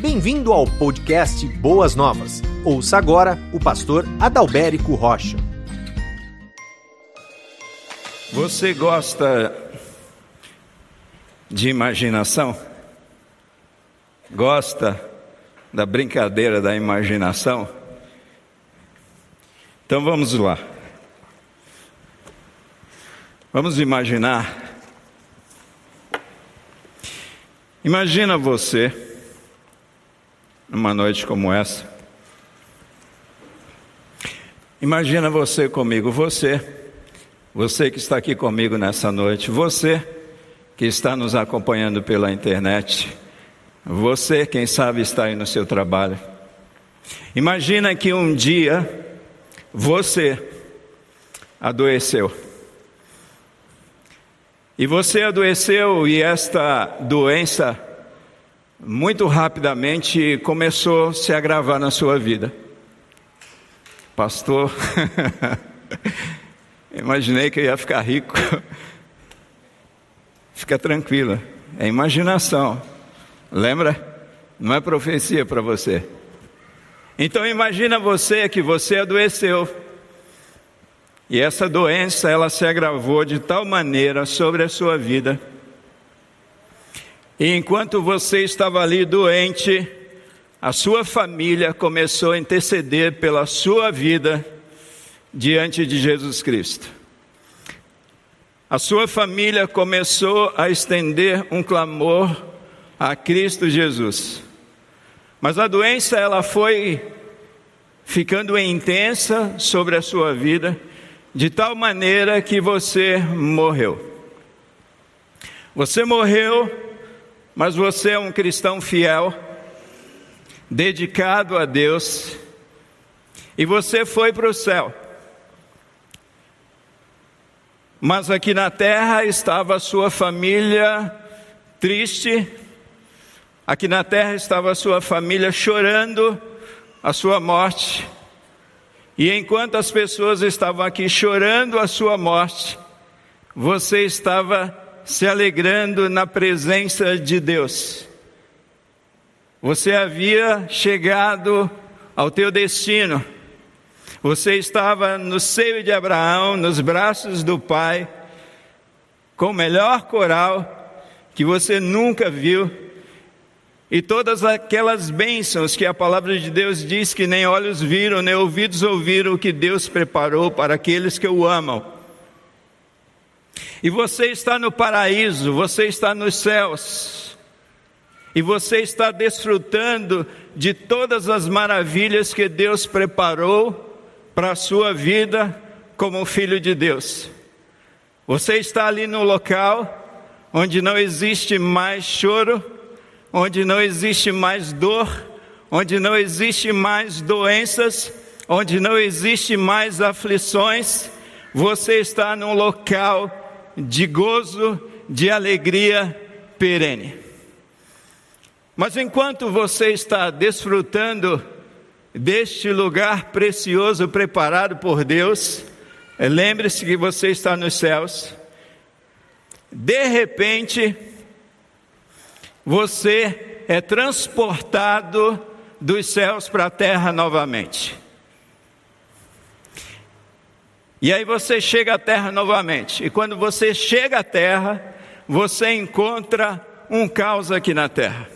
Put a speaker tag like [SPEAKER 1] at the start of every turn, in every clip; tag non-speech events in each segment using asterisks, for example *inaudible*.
[SPEAKER 1] Bem-vindo ao podcast Boas Novas. Ouça agora o pastor Adalberico Rocha.
[SPEAKER 2] Você gosta de imaginação? Gosta da brincadeira da imaginação? Então vamos lá. Vamos imaginar. Imagina você numa noite como essa. Imagina você comigo, você, você que está aqui comigo nessa noite, você que está nos acompanhando pela internet, você, quem sabe, está aí no seu trabalho. Imagina que um dia você adoeceu. E você adoeceu e esta doença muito rapidamente começou a se agravar na sua vida. Pastor, *laughs* imaginei que eu ia ficar rico. Fica tranquila, é imaginação. Lembra? Não é profecia para você. Então imagina você que você adoeceu. E essa doença ela se agravou de tal maneira sobre a sua vida e enquanto você estava ali doente, a sua família começou a interceder pela sua vida diante de Jesus Cristo. A sua família começou a estender um clamor a Cristo Jesus. Mas a doença ela foi ficando intensa sobre a sua vida, de tal maneira que você morreu. Você morreu mas você é um cristão fiel, dedicado a Deus, e você foi para o céu. Mas aqui na terra estava a sua família triste, aqui na terra estava a sua família chorando a sua morte. E enquanto as pessoas estavam aqui chorando a sua morte, você estava se alegrando na presença de Deus. Você havia chegado ao teu destino. Você estava no seio de Abraão, nos braços do Pai, com o melhor coral que você nunca viu. E todas aquelas bênçãos que a palavra de Deus diz que nem olhos viram, nem ouvidos ouviram o que Deus preparou para aqueles que o amam. E você está no paraíso, você está nos céus. E você está desfrutando de todas as maravilhas que Deus preparou para a sua vida como filho de Deus. Você está ali no local onde não existe mais choro, onde não existe mais dor, onde não existe mais doenças, onde não existe mais aflições. Você está num local de gozo, de alegria perene. Mas enquanto você está desfrutando deste lugar precioso preparado por Deus, eh, lembre-se que você está nos céus. De repente, você é transportado dos céus para a terra novamente. E aí você chega à terra novamente. E quando você chega à terra, você encontra um caos aqui na terra.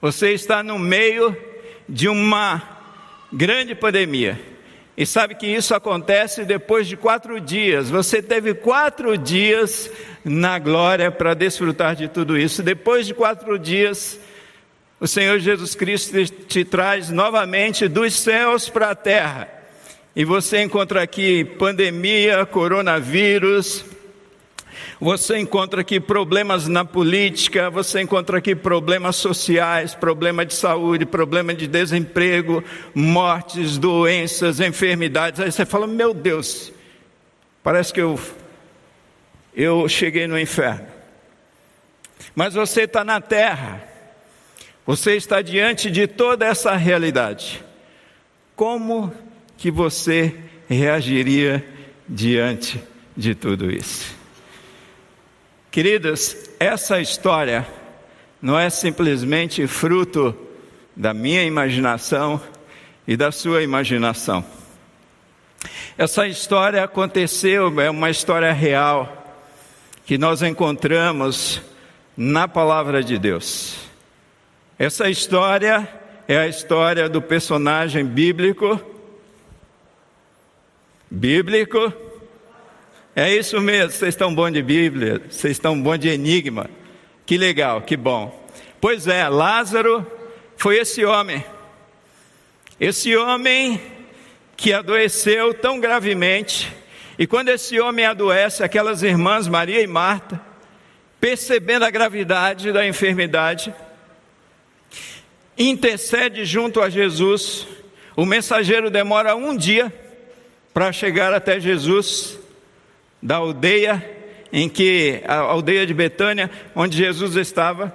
[SPEAKER 2] Você está no meio de uma grande pandemia. E sabe que isso acontece depois de quatro dias. Você teve quatro dias na glória para desfrutar de tudo isso. Depois de quatro dias, o Senhor Jesus Cristo te traz novamente dos céus para a terra e você encontra aqui pandemia, coronavírus, você encontra aqui problemas na política, você encontra aqui problemas sociais, problema de saúde, problema de desemprego, mortes, doenças, enfermidades. Aí você fala: Meu Deus, parece que eu, eu cheguei no inferno. Mas você está na terra, você está diante de toda essa realidade. Como que você reagiria diante de tudo isso? Queridas, essa história não é simplesmente fruto da minha imaginação e da sua imaginação. Essa história aconteceu, é uma história real que nós encontramos na palavra de Deus. Essa história é a história do personagem bíblico. Bíblico. É isso mesmo, vocês estão bom de Bíblia, vocês estão bom de enigma. Que legal, que bom. Pois é, Lázaro foi esse homem. Esse homem que adoeceu tão gravemente. E quando esse homem adoece, aquelas irmãs, Maria e Marta, percebendo a gravidade da enfermidade, intercede junto a Jesus. O mensageiro demora um dia para chegar até Jesus, da aldeia em que a aldeia de Betânia, onde Jesus estava.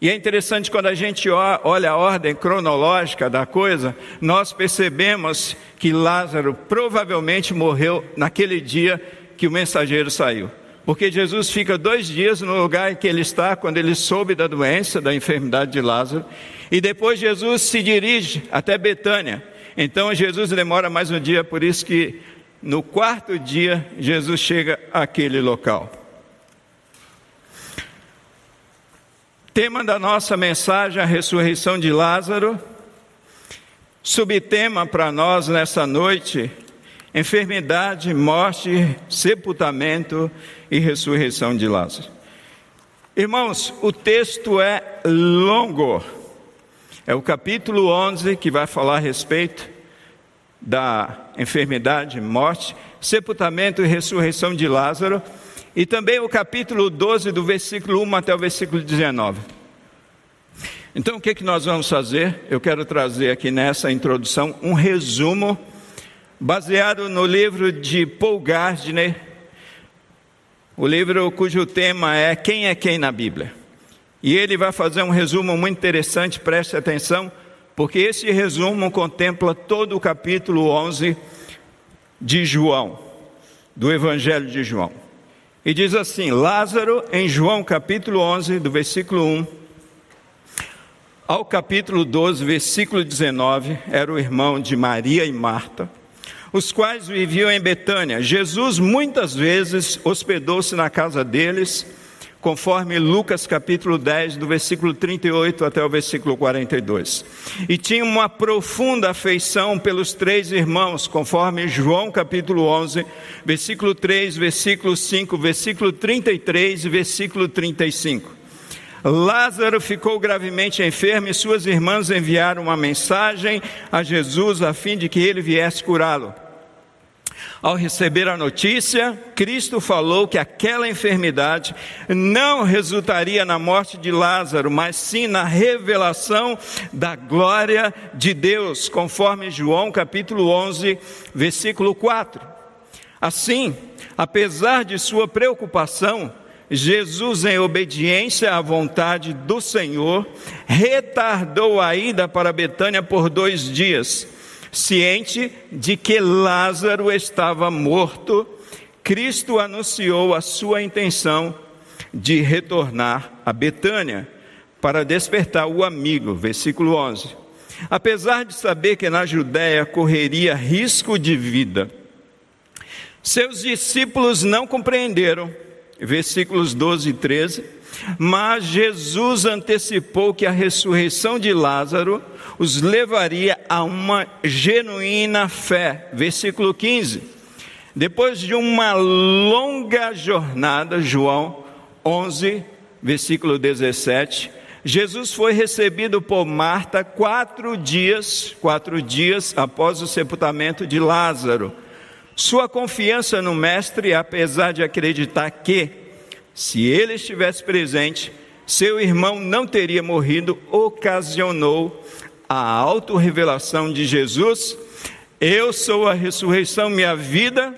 [SPEAKER 2] E é interessante quando a gente olha a ordem cronológica da coisa, nós percebemos que Lázaro provavelmente morreu naquele dia que o mensageiro saiu. Porque Jesus fica dois dias no lugar em que ele está, quando ele soube da doença, da enfermidade de Lázaro, e depois Jesus se dirige até Betânia. Então Jesus demora mais um dia, por isso que no quarto dia Jesus chega àquele local. Tema da nossa mensagem, a ressurreição de Lázaro. Subtema para nós nessa noite: enfermidade, morte, sepultamento e ressurreição de Lázaro. Irmãos, o texto é longo. É o capítulo 11 que vai falar a respeito da enfermidade, morte, sepultamento e ressurreição de Lázaro e também o capítulo 12, do versículo 1 até o versículo 19. Então, o que, que nós vamos fazer? Eu quero trazer aqui nessa introdução um resumo baseado no livro de Paul Gardner, o livro cujo tema é Quem é Quem na Bíblia. E ele vai fazer um resumo muito interessante, preste atenção, porque esse resumo contempla todo o capítulo 11 de João, do Evangelho de João. E diz assim: Lázaro, em João capítulo 11, do versículo 1 ao capítulo 12, versículo 19, era o irmão de Maria e Marta, os quais viviam em Betânia. Jesus muitas vezes hospedou-se na casa deles conforme Lucas capítulo 10, do versículo 38 até o versículo 42. E tinha uma profunda afeição pelos três irmãos, conforme João capítulo 11, versículo 3, versículo 5, versículo 33 e versículo 35. Lázaro ficou gravemente enfermo e suas irmãs enviaram uma mensagem a Jesus a fim de que ele viesse curá-lo. Ao receber a notícia, Cristo falou que aquela enfermidade não resultaria na morte de Lázaro, mas sim na revelação da glória de Deus, conforme João capítulo 11, versículo 4. Assim, apesar de sua preocupação, Jesus, em obediência à vontade do Senhor, retardou a ida para Betânia por dois dias Ciente de que Lázaro estava morto, Cristo anunciou a sua intenção de retornar a Betânia para despertar o amigo, versículo 11. Apesar de saber que na Judéia correria risco de vida, seus discípulos não compreenderam, versículos 12 e 13, mas Jesus antecipou que a ressurreição de Lázaro os levaria a uma genuína fé. Versículo 15. Depois de uma longa jornada, João 11, versículo 17, Jesus foi recebido por Marta quatro dias, quatro dias após o sepultamento de Lázaro. Sua confiança no Mestre, apesar de acreditar que, se ele estivesse presente, seu irmão não teria morrido, ocasionou a autorrevelação de Jesus, eu sou a ressurreição, minha vida.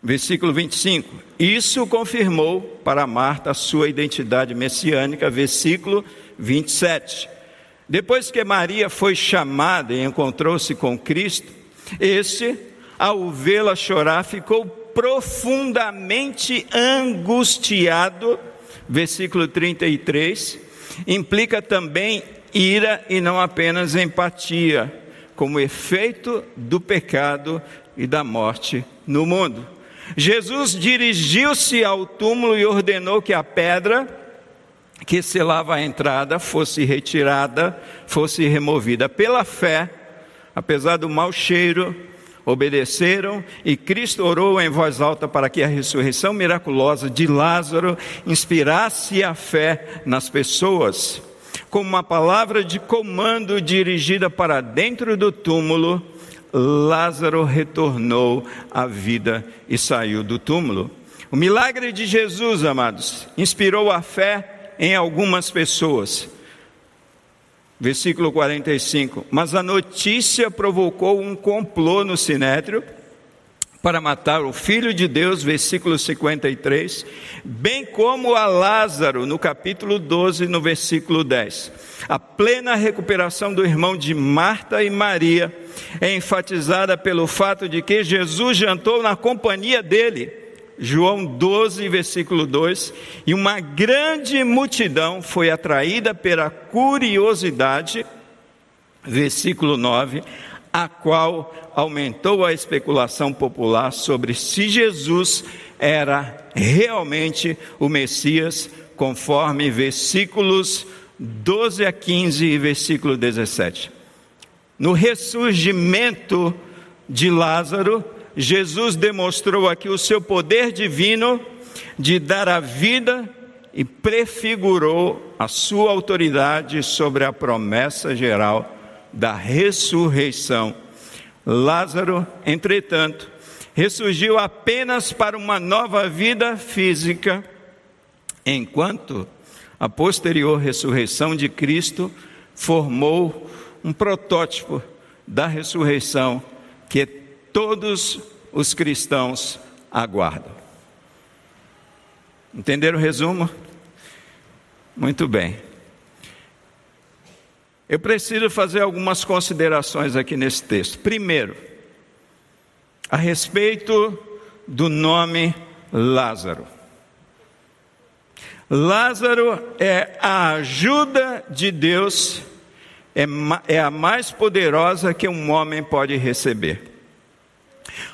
[SPEAKER 2] Versículo 25. Isso confirmou para Marta sua identidade messiânica. Versículo 27. Depois que Maria foi chamada e encontrou-se com Cristo, este, ao vê-la chorar, ficou profundamente angustiado. Versículo 33 implica também ira e não apenas empatia, como efeito do pecado e da morte no mundo. Jesus dirigiu-se ao túmulo e ordenou que a pedra que selava a entrada fosse retirada, fosse removida. Pela fé, apesar do mau cheiro, obedeceram e Cristo orou em voz alta para que a ressurreição miraculosa de Lázaro inspirasse a fé nas pessoas. Com uma palavra de comando dirigida para dentro do túmulo, Lázaro retornou à vida e saiu do túmulo. O milagre de Jesus, amados, inspirou a fé em algumas pessoas. Versículo 45. Mas a notícia provocou um complô no sinédrio para matar o filho de Deus, versículo 53, bem como a Lázaro, no capítulo 12, no versículo 10. A plena recuperação do irmão de Marta e Maria é enfatizada pelo fato de que Jesus jantou na companhia dele. João 12, versículo 2, e uma grande multidão foi atraída pela curiosidade, versículo 9, a qual aumentou a especulação popular sobre se Jesus era realmente o Messias, conforme versículos 12 a 15 e versículo 17. No ressurgimento de Lázaro, Jesus demonstrou aqui o seu poder divino de dar a vida e prefigurou a sua autoridade sobre a promessa geral da ressurreição. Lázaro, entretanto, ressurgiu apenas para uma nova vida física, enquanto a posterior ressurreição de Cristo formou um protótipo da ressurreição que todos os cristãos aguardam. Entenderam o resumo? Muito bem. Eu preciso fazer algumas considerações aqui nesse texto. Primeiro, a respeito do nome Lázaro. Lázaro é a ajuda de Deus, é, é a mais poderosa que um homem pode receber.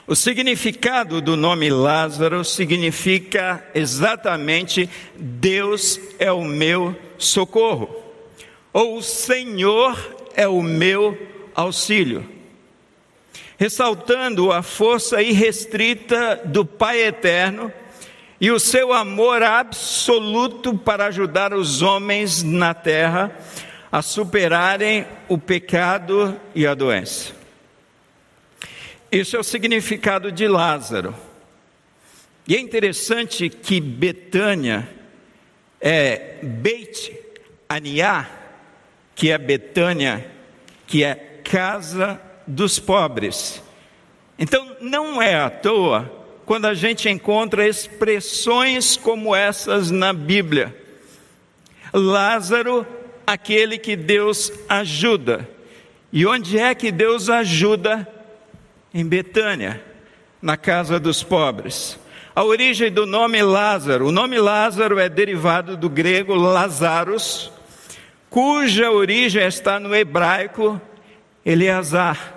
[SPEAKER 2] O significado do nome Lázaro significa exatamente Deus é o meu socorro ou o Senhor é o meu auxílio. Ressaltando a força irrestrita do Pai eterno e o seu amor absoluto para ajudar os homens na terra a superarem o pecado e a doença. Esse é o significado de Lázaro. E é interessante que Betânia é Beit Aniá, que é Betânia, que é casa dos pobres. Então não é à toa quando a gente encontra expressões como essas na Bíblia. Lázaro, aquele que Deus ajuda. E onde é que Deus ajuda? Em Betânia, na casa dos pobres. A origem do nome Lázaro, o nome Lázaro é derivado do grego Lazaros, cuja origem está no hebraico Eleazar.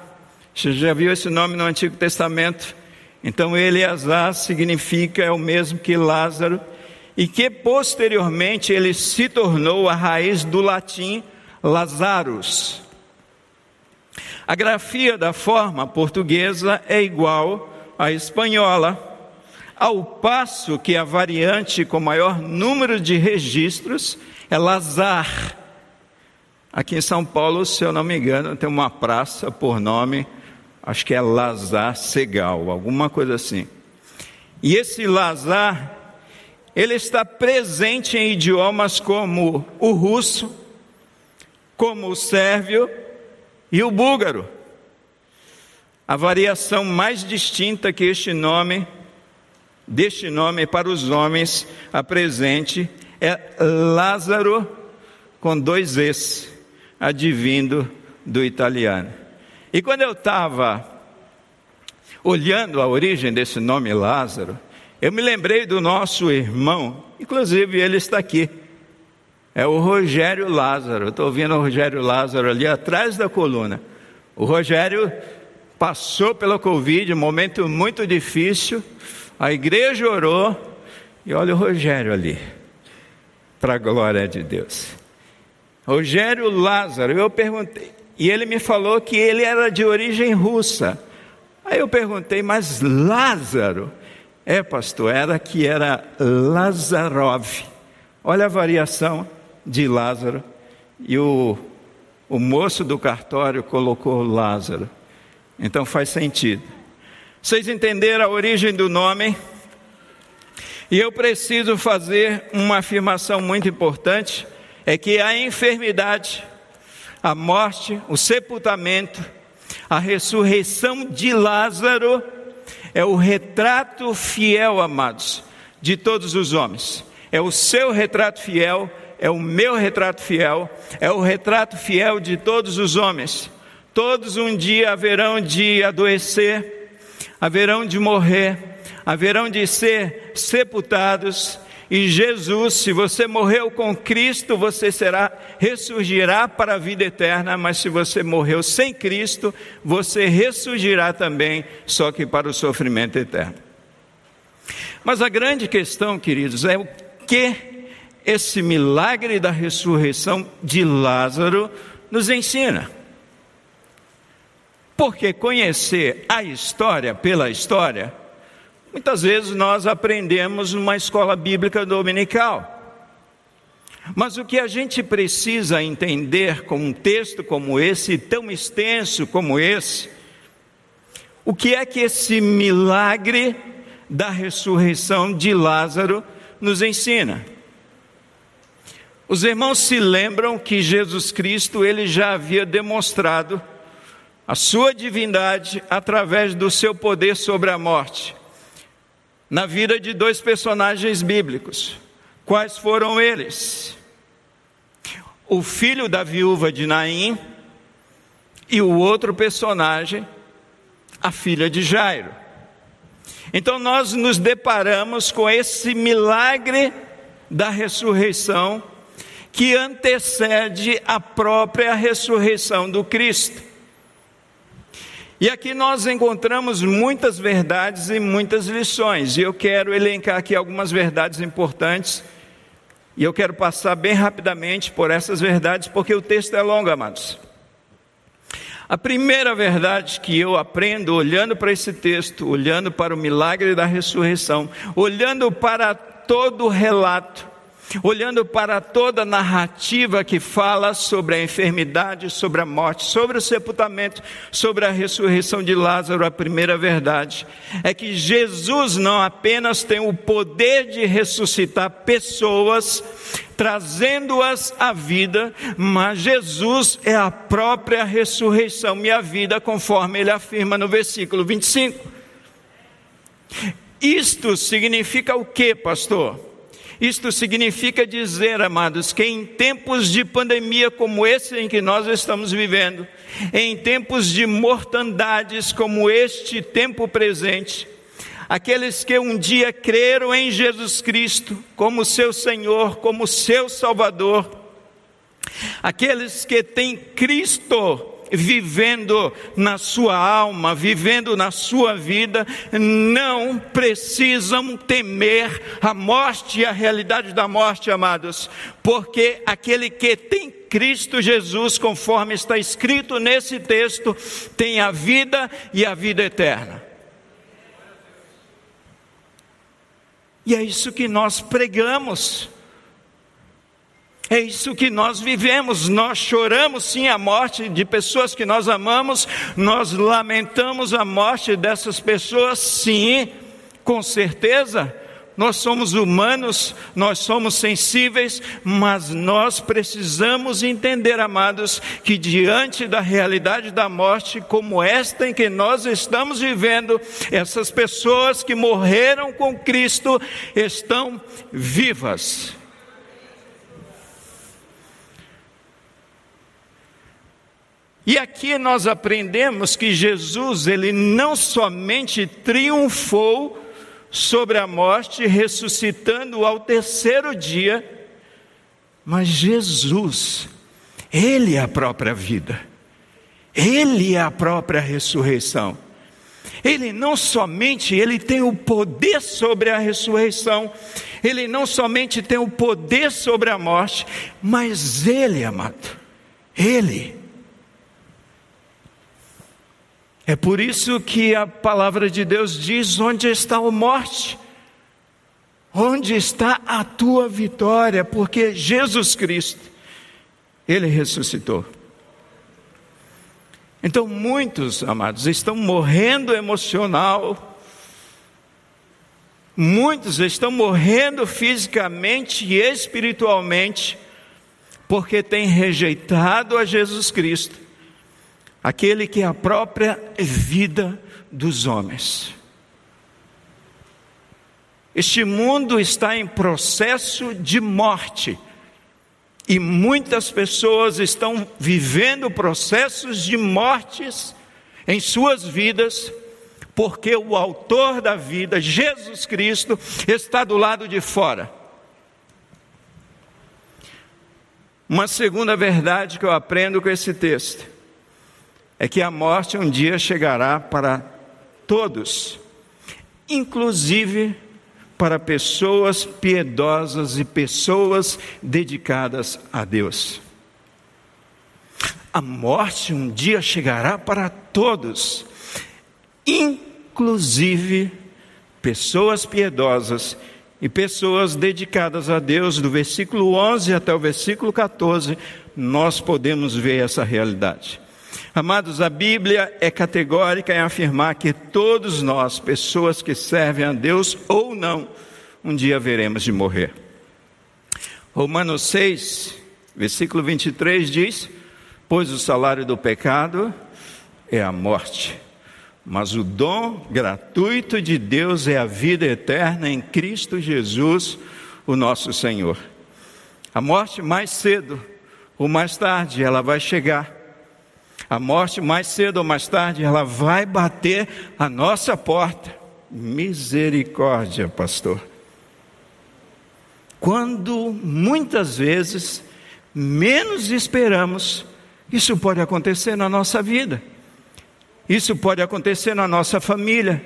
[SPEAKER 2] Você já viu esse nome no Antigo Testamento? Então, Eleazar significa, é o mesmo que Lázaro, e que posteriormente ele se tornou a raiz do latim Lazarus. A grafia da forma portuguesa é igual à espanhola, ao passo que a variante com maior número de registros é Lazar Aqui em São Paulo, se eu não me engano, tem uma praça por nome, acho que é Lazar Segal, alguma coisa assim. E esse Lazar, ele está presente em idiomas como o russo, como o sérvio e o búlgaro. A variação mais distinta que este nome, deste nome para os homens apresente é Lázaro com dois Es advindo do italiano. E quando eu estava olhando a origem desse nome Lázaro, eu me lembrei do nosso irmão, inclusive ele está aqui, É o Rogério Lázaro. Estou ouvindo o Rogério Lázaro ali atrás da coluna. O Rogério passou pela Covid, um momento muito difícil. A igreja orou e olha o Rogério ali, para a glória de Deus. Rogério Lázaro, eu perguntei, e ele me falou que ele era de origem russa. Aí eu perguntei, mas Lázaro? É, pastor, era que era Lazarov. Olha a variação de Lázaro. E o, o moço do cartório colocou Lázaro. Então faz sentido. Vocês entenderam a origem do nome? E eu preciso fazer uma afirmação muito importante: é que a enfermidade, a morte, o sepultamento, a ressurreição de Lázaro é o retrato fiel, amados, de todos os homens. É o seu retrato fiel, é o meu retrato fiel, é o retrato fiel de todos os homens. Todos um dia haverão de adoecer, haverão de morrer, haverão de ser sepultados e Jesus, se você morreu com Cristo, você será ressurgirá para a vida eterna, mas se você morreu sem Cristo, você ressurgirá também, só que para o sofrimento eterno. Mas a grande questão, queridos, é o que esse milagre da ressurreição de Lázaro nos ensina. Porque conhecer a história pela história Muitas vezes nós aprendemos numa escola bíblica dominical. Mas o que a gente precisa entender com um texto como esse, tão extenso como esse, o que é que esse milagre da ressurreição de Lázaro nos ensina? Os irmãos se lembram que Jesus Cristo ele já havia demonstrado a sua divindade através do seu poder sobre a morte na vida de dois personagens bíblicos. Quais foram eles? O filho da viúva de Naim e o outro personagem, a filha de Jairo. Então nós nos deparamos com esse milagre da ressurreição que antecede a própria ressurreição do Cristo. E aqui nós encontramos muitas verdades e muitas lições, e eu quero elencar aqui algumas verdades importantes, e eu quero passar bem rapidamente por essas verdades, porque o texto é longo, amados. A primeira verdade que eu aprendo olhando para esse texto, olhando para o milagre da ressurreição, olhando para todo o relato, olhando para toda a narrativa que fala sobre a enfermidade, sobre a morte, sobre o sepultamento, sobre a ressurreição de Lázaro, a primeira verdade é que Jesus não apenas tem o poder de ressuscitar pessoas, trazendo-as à vida, mas Jesus é a própria ressurreição e a vida, conforme ele afirma no versículo 25. Isto significa o que, pastor? Isto significa dizer, amados, que em tempos de pandemia como esse em que nós estamos vivendo, em tempos de mortandades como este tempo presente, aqueles que um dia creram em Jesus Cristo como seu Senhor, como seu Salvador, aqueles que têm Cristo vivendo na sua alma, vivendo na sua vida, não precisam temer a morte e a realidade da morte, amados, porque aquele que tem Cristo Jesus, conforme está escrito nesse texto, tem a vida e a vida eterna. E é isso que nós pregamos. É isso que nós vivemos. Nós choramos sim a morte de pessoas que nós amamos, nós lamentamos a morte dessas pessoas, sim, com certeza. Nós somos humanos, nós somos sensíveis, mas nós precisamos entender, amados, que diante da realidade da morte, como esta em que nós estamos vivendo, essas pessoas que morreram com Cristo estão vivas. E aqui nós aprendemos que Jesus, ele não somente triunfou sobre a morte, ressuscitando ao terceiro dia, Mas Jesus, Ele é a própria vida, Ele é a própria ressurreição. Ele não somente ele tem o poder sobre a ressurreição, ele não somente tem o poder sobre a morte, mas ele, amado, ele é por isso que a palavra de Deus diz: onde está a morte? Onde está a tua vitória? Porque Jesus Cristo, Ele ressuscitou. Então, muitos, amados, estão morrendo emocional, muitos estão morrendo fisicamente e espiritualmente, porque têm rejeitado a Jesus Cristo, aquele que é a própria vida dos homens. Este mundo está em processo de morte. E muitas pessoas estão vivendo processos de mortes em suas vidas, porque o Autor da vida, Jesus Cristo, está do lado de fora. Uma segunda verdade que eu aprendo com esse texto é que a morte um dia chegará para todos, inclusive para pessoas piedosas e pessoas dedicadas a Deus. A morte um dia chegará para todos, inclusive pessoas piedosas e pessoas dedicadas a Deus, do versículo 11 até o versículo 14, nós podemos ver essa realidade. Amados, a Bíblia é categórica em afirmar que todos nós, pessoas que servem a Deus ou não, um dia veremos de morrer. Romanos 6, versículo 23 diz: Pois o salário do pecado é a morte, mas o dom gratuito de Deus é a vida eterna em Cristo Jesus, o nosso Senhor. A morte mais cedo ou mais tarde ela vai chegar a morte, mais cedo ou mais tarde, ela vai bater a nossa porta. Misericórdia, pastor. Quando muitas vezes menos esperamos, isso pode acontecer na nossa vida. Isso pode acontecer na nossa família.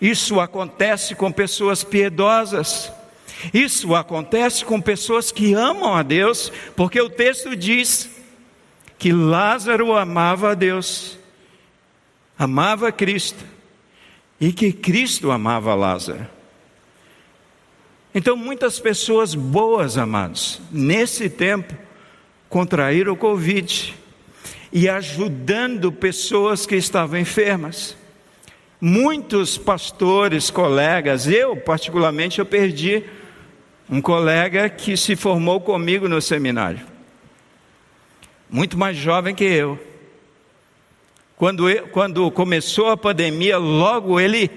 [SPEAKER 2] Isso acontece com pessoas piedosas. Isso acontece com pessoas que amam a Deus, porque o texto diz que Lázaro amava a Deus, amava Cristo e que Cristo amava Lázaro. Então, muitas pessoas boas, amados, nesse tempo, contraíram o Covid e ajudando pessoas que estavam enfermas. Muitos pastores, colegas, eu particularmente, eu perdi um colega que se formou comigo no seminário muito mais jovem que eu. Quando, quando começou a pandemia, logo ele,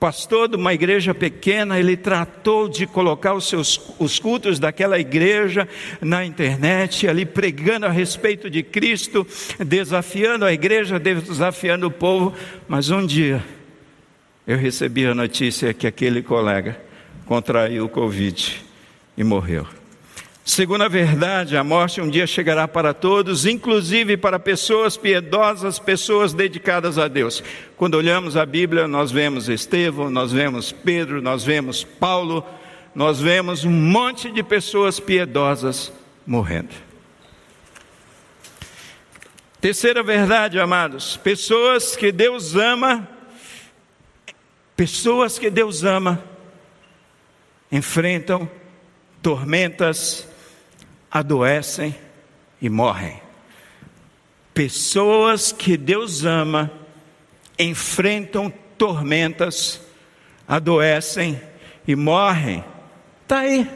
[SPEAKER 2] pastor de uma igreja pequena, ele tratou de colocar os, seus, os cultos daquela igreja na internet, ali pregando a respeito de Cristo, desafiando a igreja, desafiando o povo. Mas um dia eu recebi a notícia que aquele colega contraiu o Covid e morreu. Segundo a verdade, a morte um dia chegará para todos, inclusive para pessoas piedosas, pessoas dedicadas a Deus. Quando olhamos a Bíblia, nós vemos Estevão, nós vemos Pedro, nós vemos Paulo, nós vemos um monte de pessoas piedosas morrendo. Terceira verdade, amados, pessoas que Deus ama, pessoas que Deus ama, enfrentam tormentas, adoecem e morrem. Pessoas que Deus ama enfrentam tormentas, adoecem e morrem. Está aí.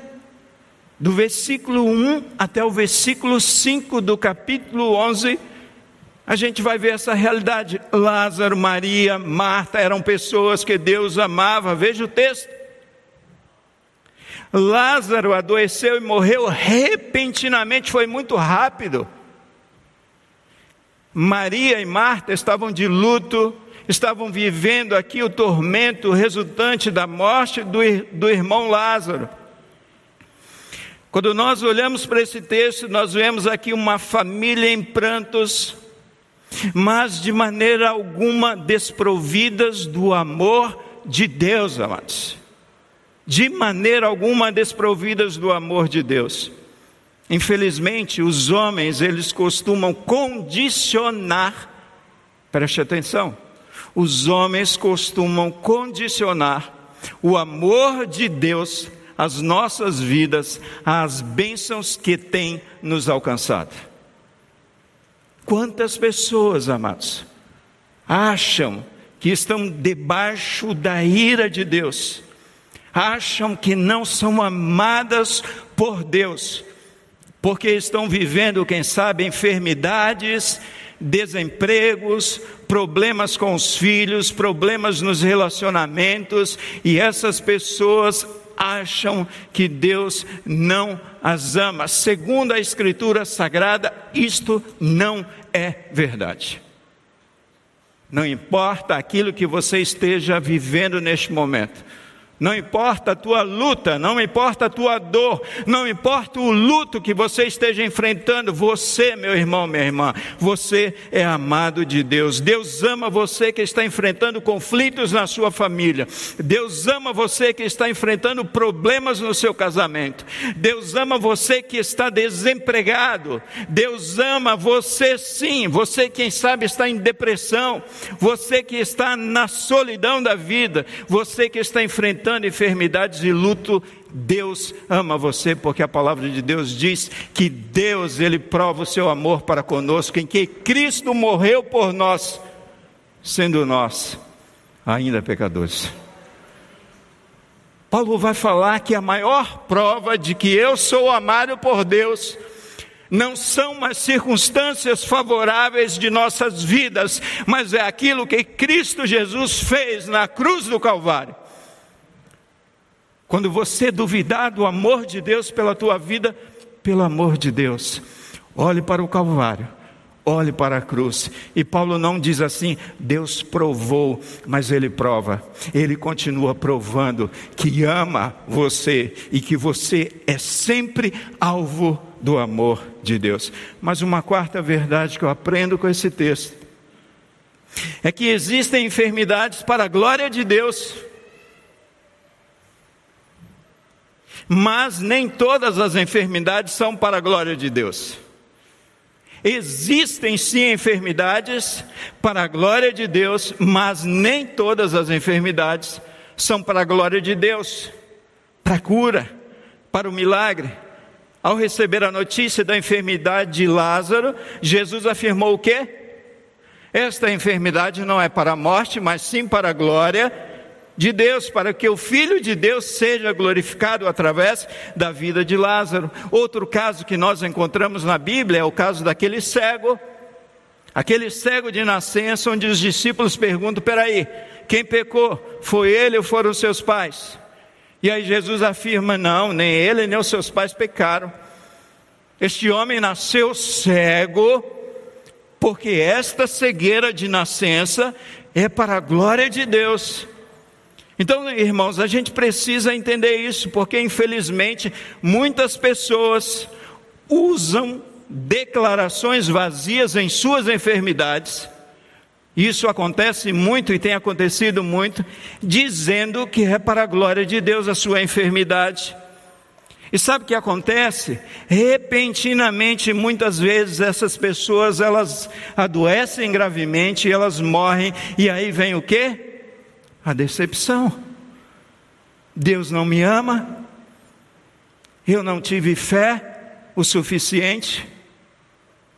[SPEAKER 2] Do versículo 1 até o versículo 5 do capítulo 11, a gente vai ver essa realidade. Lázaro, Maria, Marta eram pessoas que Deus amava. Veja o texto. Lázaro adoeceu e morreu repentinamente, foi muito rápido. Maria e Marta estavam de luto, estavam vivendo aqui o tormento resultante da morte do, do irmão Lázaro. Quando nós olhamos para esse texto, nós vemos aqui uma família em prantos, mas de maneira alguma desprovidas do amor de Deus, amados. De maneira alguma desprovidas do amor de Deus. Infelizmente, os homens, eles costumam condicionar, preste atenção, os homens costumam condicionar o amor de Deus as nossas vidas, as bênçãos que tem nos alcançado. Quantas pessoas, amados, acham que estão debaixo da ira de Deus, acham que não são amadas por Deus, porque estão vivendo, quem sabe, enfermidades, desempregos, problemas com os filhos, problemas nos relacionamentos, e essas pessoas acham que Deus não as ama. Segundo a Escritura Sagrada, isto não é verdade. Não importa aquilo que você esteja vivendo neste momento, não importa a tua luta, não importa a tua dor, não importa o luto que você esteja enfrentando, você, meu irmão, minha irmã, você é amado de Deus. Deus ama você que está enfrentando conflitos na sua família. Deus ama você que está enfrentando problemas no seu casamento. Deus ama você que está desempregado. Deus ama você sim, você quem sabe está em depressão, você que está na solidão da vida, você que está enfrentando enfrentando enfermidades e luto, Deus ama você, porque a palavra de Deus diz que Deus, Ele prova o seu amor para conosco, em que Cristo morreu por nós, sendo nós ainda pecadores. Paulo vai falar que a maior prova de que eu sou amado por Deus não são as circunstâncias favoráveis de nossas vidas, mas é aquilo que Cristo Jesus fez na cruz do Calvário. Quando você duvidar do amor de Deus pela tua vida, pelo amor de Deus, olhe para o Calvário, olhe para a cruz. E Paulo não diz assim, Deus provou, mas ele prova. Ele continua provando que ama você e que você é sempre alvo do amor de Deus. Mas uma quarta verdade que eu aprendo com esse texto é que existem enfermidades para a glória de Deus Mas nem todas as enfermidades são para a glória de Deus. Existem sim enfermidades para a glória de Deus, mas nem todas as enfermidades são para a glória de Deus, para a cura, para o milagre. Ao receber a notícia da enfermidade de Lázaro, Jesus afirmou o quê? Esta enfermidade não é para a morte, mas sim para a glória de Deus, para que o Filho de Deus seja glorificado através da vida de Lázaro. Outro caso que nós encontramos na Bíblia é o caso daquele cego, aquele cego de nascença, onde os discípulos perguntam: peraí, quem pecou? Foi ele ou foram seus pais? E aí Jesus afirma: não, nem ele nem os seus pais pecaram. Este homem nasceu cego, porque esta cegueira de nascença é para a glória de Deus. Então, irmãos, a gente precisa entender isso, porque infelizmente muitas pessoas usam declarações vazias em suas enfermidades. Isso acontece muito e tem acontecido muito, dizendo que é para a glória de Deus a sua enfermidade. E sabe o que acontece? Repentinamente, muitas vezes essas pessoas elas adoecem gravemente, elas morrem e aí vem o quê? A decepção. Deus não me ama, eu não tive fé o suficiente.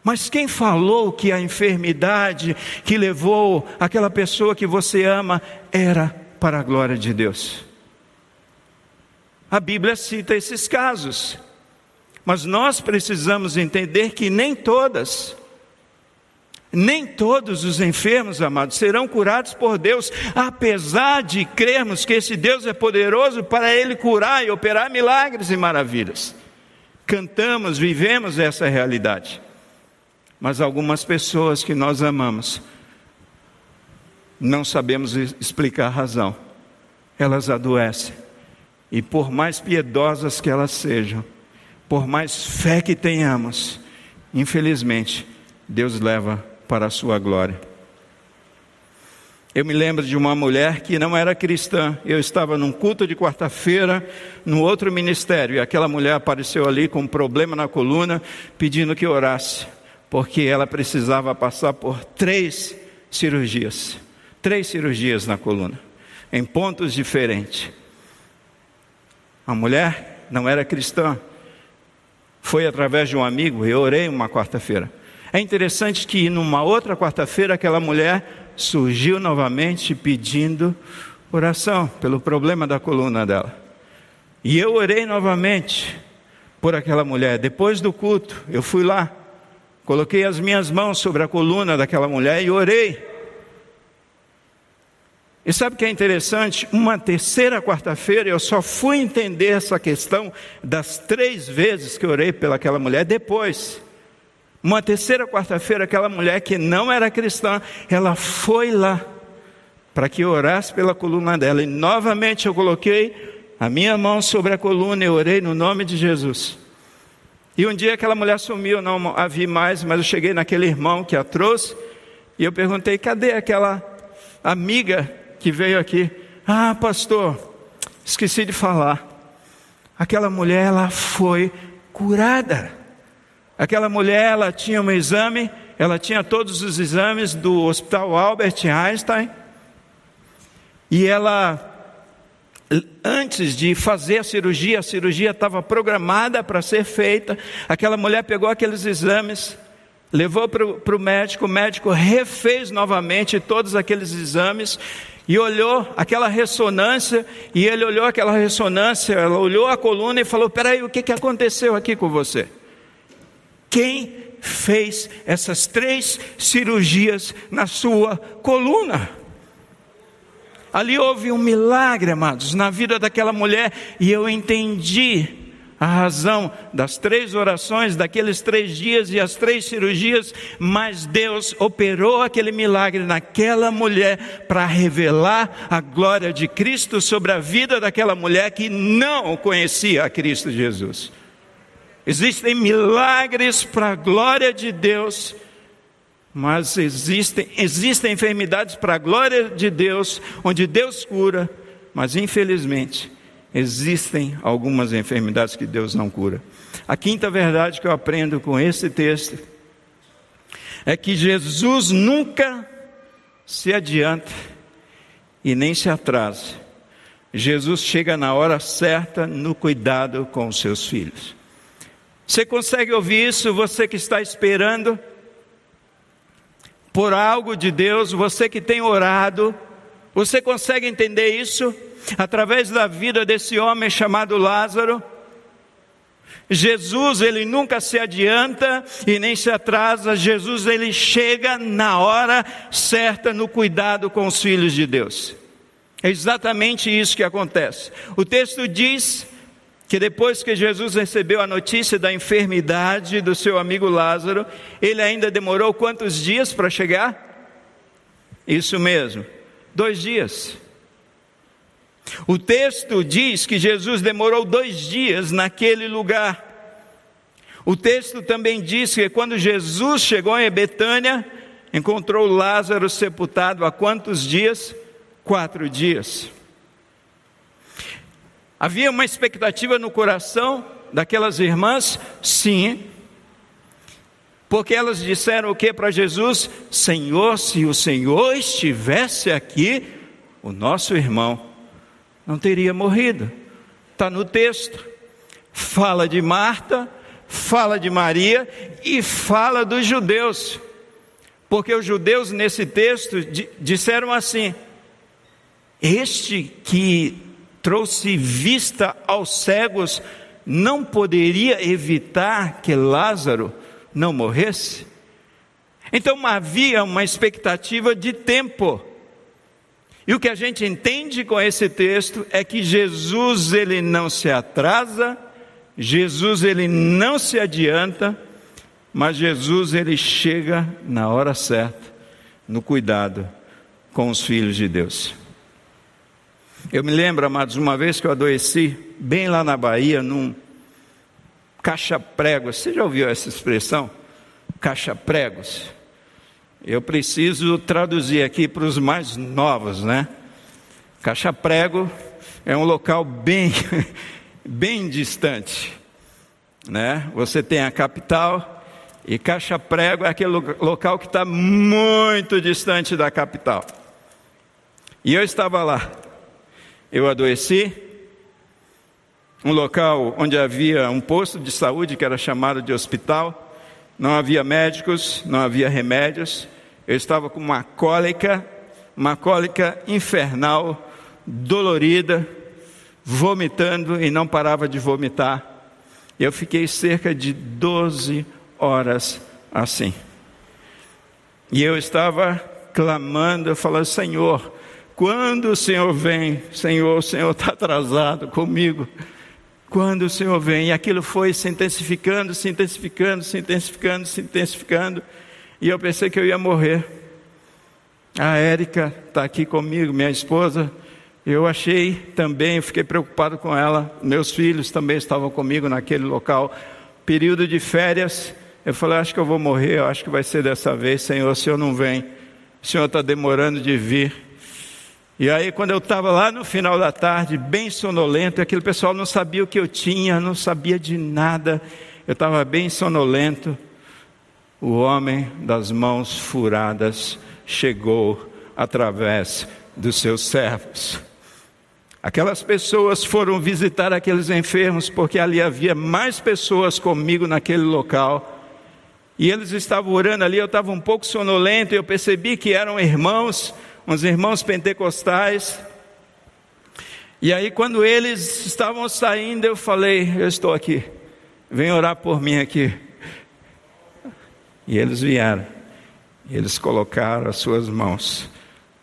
[SPEAKER 2] Mas quem falou que a enfermidade que levou aquela pessoa que você ama era para a glória de Deus? A Bíblia cita esses casos, mas nós precisamos entender que nem todas nem todos os enfermos, amados, serão curados por Deus, apesar de crermos que esse Deus é poderoso para Ele curar e operar milagres e maravilhas. Cantamos, vivemos essa realidade. Mas algumas pessoas que nós amamos, não sabemos explicar a razão, elas adoecem, e por mais piedosas que elas sejam, por mais fé que tenhamos, infelizmente, Deus leva para a sua glória. Eu me lembro de uma mulher que não era cristã. Eu estava num culto de quarta-feira, no outro ministério, e aquela mulher apareceu ali com um problema na coluna, pedindo que orasse, porque ela precisava passar por três cirurgias três cirurgias na coluna, em pontos diferentes. A mulher não era cristã, foi através de um amigo, eu orei uma quarta-feira. É interessante que numa outra quarta-feira aquela mulher surgiu novamente pedindo oração pelo problema da coluna dela. E eu orei novamente por aquela mulher. Depois do culto, eu fui lá, coloquei as minhas mãos sobre a coluna daquela mulher e orei. E sabe o que é interessante? Uma terceira quarta-feira eu só fui entender essa questão das três vezes que orei pelaquela mulher depois. Uma terceira quarta-feira, aquela mulher que não era cristã, ela foi lá para que eu orasse pela coluna dela. E novamente eu coloquei a minha mão sobre a coluna e orei no nome de Jesus. E um dia aquela mulher sumiu, não a vi mais, mas eu cheguei naquele irmão que a trouxe e eu perguntei: cadê aquela amiga que veio aqui. Ah, pastor, esqueci de falar. Aquela mulher, ela foi curada. Aquela mulher, ela tinha um exame, ela tinha todos os exames do Hospital Albert Einstein. E ela, antes de fazer a cirurgia, a cirurgia estava programada para ser feita. Aquela mulher pegou aqueles exames, levou para o médico, o médico refez novamente todos aqueles exames e olhou aquela ressonância, e ele olhou aquela ressonância, ela olhou a coluna e falou: Peraí, o que, que aconteceu aqui com você? Quem fez essas três cirurgias na sua coluna? Ali houve um milagre, amados, na vida daquela mulher, e eu entendi a razão das três orações, daqueles três dias e as três cirurgias, mas Deus operou aquele milagre naquela mulher para revelar a glória de Cristo sobre a vida daquela mulher que não conhecia a Cristo Jesus. Existem milagres para a glória de Deus, mas existem, existem enfermidades para a glória de Deus, onde Deus cura, mas infelizmente Existem algumas enfermidades que Deus não cura. A quinta verdade que eu aprendo com esse texto é que Jesus nunca se adianta e nem se atrasa. Jesus chega na hora certa no cuidado com os seus filhos. Você consegue ouvir isso? Você que está esperando por algo de Deus, você que tem orado, você consegue entender isso? através da vida desse homem chamado Lázaro. Jesus, ele nunca se adianta e nem se atrasa. Jesus, ele chega na hora certa no cuidado com os filhos de Deus. É exatamente isso que acontece. O texto diz que depois que Jesus recebeu a notícia da enfermidade do seu amigo Lázaro, ele ainda demorou quantos dias para chegar? Isso mesmo, dois dias. O texto diz que Jesus demorou dois dias naquele lugar. O texto também diz que quando Jesus chegou em Betânia, encontrou Lázaro sepultado há quantos dias? Quatro dias. Havia uma expectativa no coração daquelas irmãs? Sim. Porque elas disseram o que para Jesus? Senhor, se o Senhor estivesse aqui, o nosso irmão não teria morrido. Está no texto. Fala de Marta, fala de Maria e fala dos judeus. Porque os judeus nesse texto disseram assim: Este que trouxe vista aos cegos não poderia evitar que Lázaro não morresse? Então havia uma expectativa de tempo. E o que a gente entende com esse texto é que Jesus ele não se atrasa, Jesus ele não se adianta, mas Jesus ele chega na hora certa, no cuidado com os filhos de Deus. Eu me lembro, amados, uma vez que eu adoeci, bem lá na Bahia, num, caixa-pregos. Você já ouviu essa expressão? Caixa-pregos. Eu preciso traduzir aqui para os mais novos, né? Caixa-prego é um local bem, *laughs* bem distante, né? Você tem a capital e Caixa-prego é aquele local que está muito distante da capital. E eu estava lá. Eu adoeci, um local onde havia um posto de saúde que era chamado de hospital, não havia médicos, não havia remédios. Eu estava com uma cólica, uma cólica infernal, dolorida, vomitando e não parava de vomitar. Eu fiquei cerca de 12 horas assim. E eu estava clamando, eu falando, Senhor, quando o Senhor vem, Senhor, o Senhor está atrasado comigo. Quando o Senhor vem, e aquilo foi se intensificando, se intensificando, se intensificando, se intensificando, e eu pensei que eu ia morrer. A Érica está aqui comigo, minha esposa. Eu achei também, fiquei preocupado com ela. Meus filhos também estavam comigo naquele local. Período de férias, eu falei: acho que eu vou morrer, acho que vai ser dessa vez, Senhor. O Senhor não vem, o Senhor está demorando de vir. E aí, quando eu estava lá no final da tarde, bem sonolento, aquele pessoal não sabia o que eu tinha, não sabia de nada, eu estava bem sonolento. O homem das mãos furadas chegou através dos seus servos. Aquelas pessoas foram visitar aqueles enfermos, porque ali havia mais pessoas comigo naquele local. E eles estavam orando ali, eu estava um pouco sonolento, e eu percebi que eram irmãos uns irmãos pentecostais. E aí, quando eles estavam saindo, eu falei: Eu estou aqui, vem orar por mim aqui. E eles vieram, e eles colocaram as suas mãos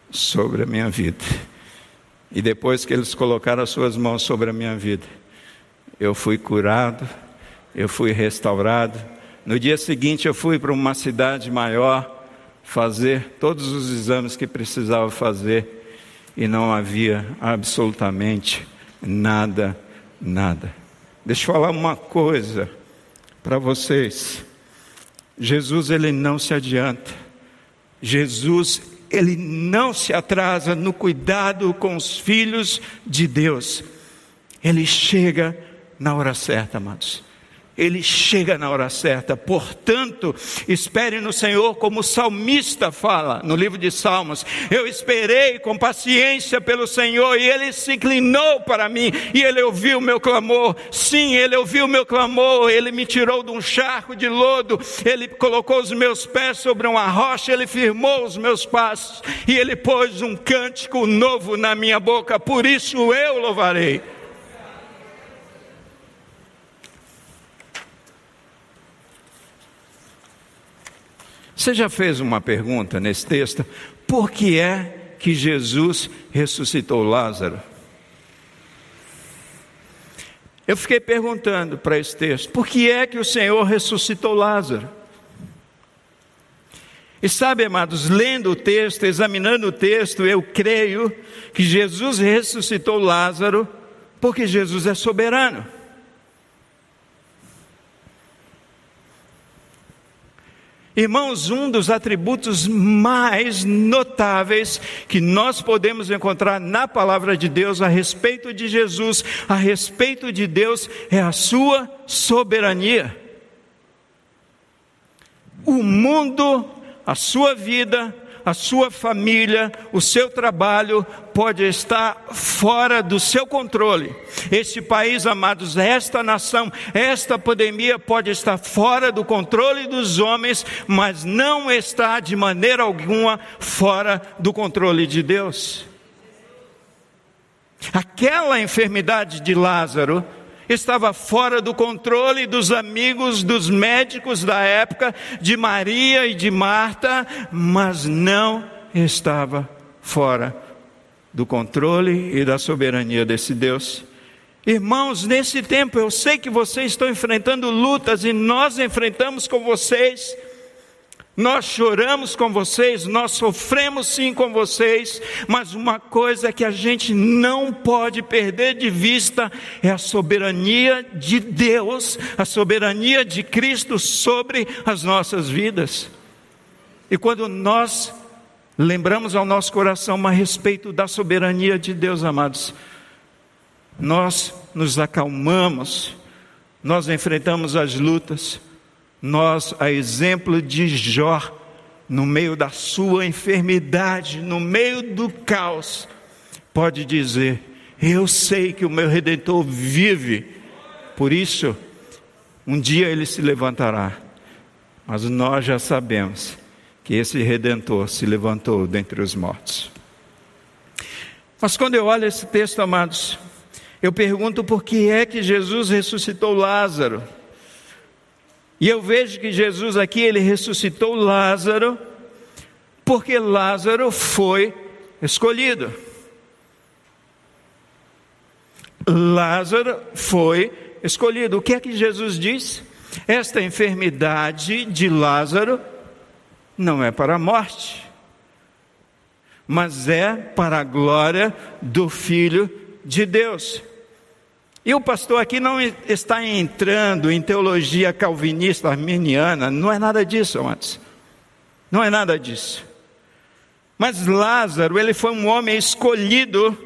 [SPEAKER 2] sobre a minha vida. E depois que eles colocaram as suas mãos sobre a minha vida, eu fui curado, eu fui restaurado. No dia seguinte, eu fui para uma cidade maior fazer todos os exames que precisava fazer e não havia absolutamente nada, nada. Deixa eu falar uma coisa para vocês. Jesus ele não se adianta. Jesus ele não se atrasa no cuidado com os filhos de Deus. Ele chega na hora certa, amados ele chega na hora certa. Portanto, espere no Senhor, como o salmista fala no livro de Salmos. Eu esperei com paciência pelo Senhor e ele se inclinou para mim e ele ouviu o meu clamor. Sim, ele ouviu o meu clamor. Ele me tirou de um charco de lodo. Ele colocou os meus pés sobre uma rocha. Ele firmou os meus passos e ele pôs um cântico novo na minha boca. Por isso eu louvarei. Você já fez uma pergunta nesse texto? Por que é que Jesus ressuscitou Lázaro? Eu fiquei perguntando para esse texto: por que é que o Senhor ressuscitou Lázaro? E sabe, amados, lendo o texto, examinando o texto, eu creio que Jesus ressuscitou Lázaro porque Jesus é soberano. Irmãos, um dos atributos mais notáveis que nós podemos encontrar na palavra de Deus a respeito de Jesus, a respeito de Deus, é a sua soberania. O mundo, a sua vida, a sua família, o seu trabalho pode estar fora do seu controle. Este país, amados, esta nação, esta pandemia pode estar fora do controle dos homens, mas não está de maneira alguma fora do controle de Deus. Aquela enfermidade de Lázaro estava fora do controle dos amigos, dos médicos da época, de Maria e de Marta, mas não estava fora do controle e da soberania desse Deus. Irmãos, nesse tempo eu sei que vocês estão enfrentando lutas e nós enfrentamos com vocês. Nós choramos com vocês, nós sofremos sim com vocês, mas uma coisa que a gente não pode perder de vista é a soberania de Deus, a soberania de Cristo sobre as nossas vidas. E quando nós lembramos ao nosso coração a respeito da soberania de Deus, amados, nós nos acalmamos, nós enfrentamos as lutas, nós, a exemplo de Jó, no meio da sua enfermidade, no meio do caos, pode dizer: Eu sei que o meu redentor vive, por isso, um dia ele se levantará. Mas nós já sabemos que esse redentor se levantou dentre os mortos. Mas quando eu olho esse texto, amados, eu pergunto por que é que Jesus ressuscitou Lázaro. E eu vejo que Jesus aqui, ele ressuscitou Lázaro, porque Lázaro foi escolhido. Lázaro foi escolhido. O que é que Jesus diz? Esta enfermidade de Lázaro não é para a morte, mas é para a glória do Filho de Deus. E o pastor aqui não está entrando em teologia calvinista arminiana, não é nada disso, amados. Não é nada disso. Mas Lázaro, ele foi um homem escolhido,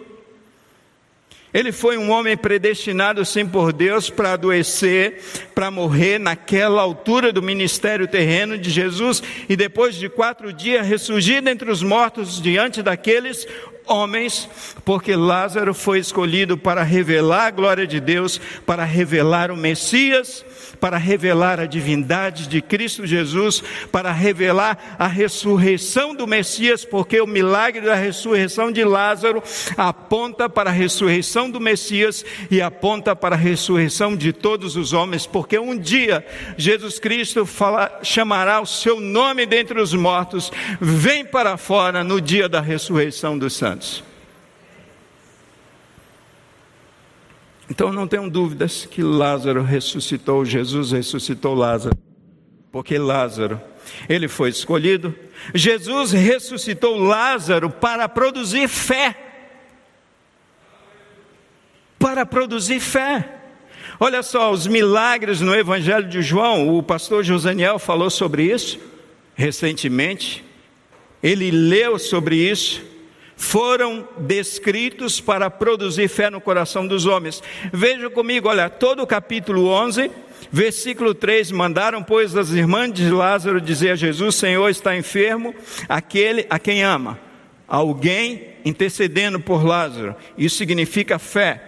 [SPEAKER 2] ele foi um homem predestinado sim por Deus para adoecer, para morrer naquela altura do ministério terreno de Jesus e depois de quatro dias ressurgir dentre os mortos diante daqueles homens, porque Lázaro foi escolhido para revelar a glória de Deus, para revelar o Messias, para revelar a divindade de Cristo Jesus, para revelar a ressurreição do Messias, porque o milagre da ressurreição de Lázaro aponta para a ressurreição do Messias e aponta para a ressurreição de todos os homens, porque um dia Jesus Cristo fala, chamará o seu nome dentre os mortos, vem para fora no dia da ressurreição dos santos. Então não tenham dúvidas que Lázaro ressuscitou, Jesus ressuscitou Lázaro, porque Lázaro, ele foi escolhido. Jesus ressuscitou Lázaro para produzir fé. Para produzir fé. Olha só, os milagres no Evangelho de João, o pastor Josaniel falou sobre isso recentemente. Ele leu sobre isso foram descritos para produzir fé no coração dos homens. Veja comigo, olha, todo o capítulo 11, versículo 3: Mandaram, pois, as irmãs de Lázaro dizer a Jesus: Senhor está enfermo, aquele a quem ama. Alguém intercedendo por Lázaro. Isso significa fé.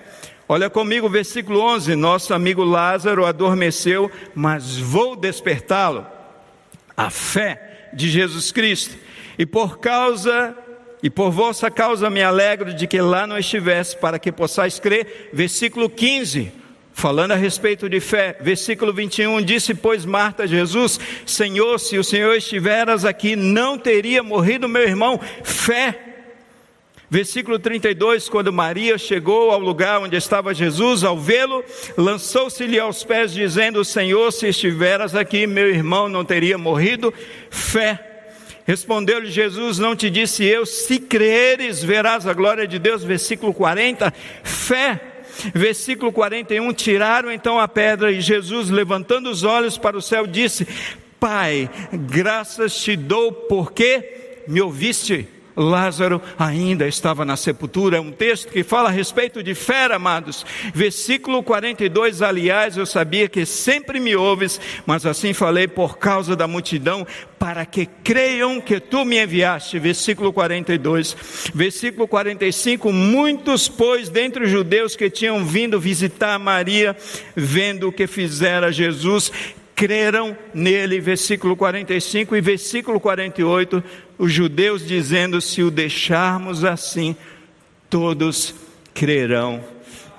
[SPEAKER 2] Olha comigo o versículo 11: Nosso amigo Lázaro adormeceu, mas vou despertá-lo. A fé de Jesus Cristo. E por causa e por vossa causa me alegro de que lá não estivesse, para que possais crer. Versículo 15, falando a respeito de fé. Versículo 21, disse, pois Marta Jesus, Senhor, se o Senhor estiveras aqui, não teria morrido meu irmão. Fé. Versículo 32, quando Maria chegou ao lugar onde estava Jesus, ao vê-lo, lançou-se-lhe aos pés, dizendo: Senhor, se estiveras aqui, meu irmão não teria morrido. Fé. Respondeu-lhe Jesus: Não te disse eu, se creres, verás a glória de Deus. Versículo 40, fé. Versículo 41, tiraram então a pedra e Jesus, levantando os olhos para o céu, disse: Pai, graças te dou porque me ouviste. Lázaro ainda estava na sepultura. É um texto que fala a respeito de fé, amados. Versículo 42, aliás, eu sabia que sempre me ouves, mas assim falei por causa da multidão, para que creiam que tu me enviaste. Versículo 42. Versículo 45, muitos, pois, dentre os judeus que tinham vindo visitar Maria, vendo o que fizera Jesus, creram nele, versículo 45 e versículo 48, os judeus dizendo: se o deixarmos assim, todos crerão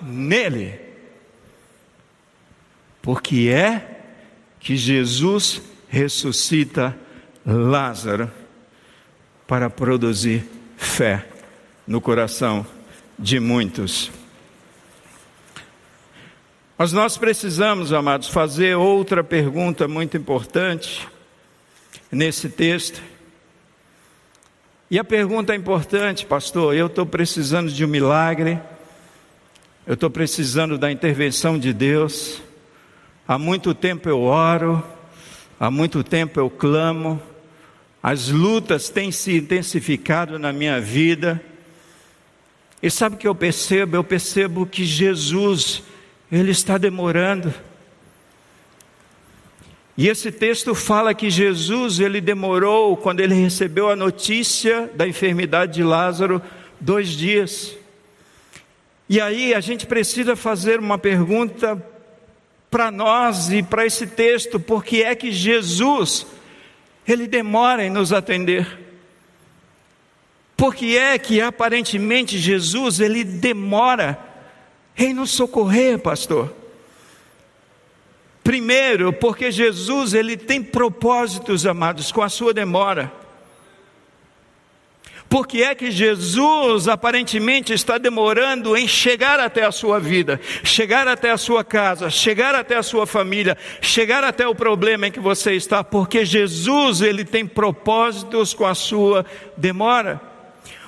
[SPEAKER 2] nele. Porque é que Jesus ressuscita Lázaro para produzir fé no coração de muitos. Mas nós precisamos, amados, fazer outra pergunta muito importante. nesse texto. E a pergunta é importante, pastor: eu estou precisando de um milagre, eu estou precisando da intervenção de Deus. Há muito tempo eu oro, há muito tempo eu clamo, as lutas têm se intensificado na minha vida. E sabe o que eu percebo? Eu percebo que Jesus, Ele está demorando. E esse texto fala que Jesus, ele demorou, quando ele recebeu a notícia da enfermidade de Lázaro, dois dias. E aí a gente precisa fazer uma pergunta para nós e para esse texto, por que é que Jesus, ele demora em nos atender? Por que é que aparentemente Jesus, ele demora em nos socorrer, pastor? Primeiro, porque Jesus ele tem propósitos, amados, com a sua demora. Por que é que Jesus aparentemente está demorando em chegar até a sua vida, chegar até a sua casa, chegar até a sua família, chegar até o problema em que você está? Porque Jesus ele tem propósitos com a sua demora.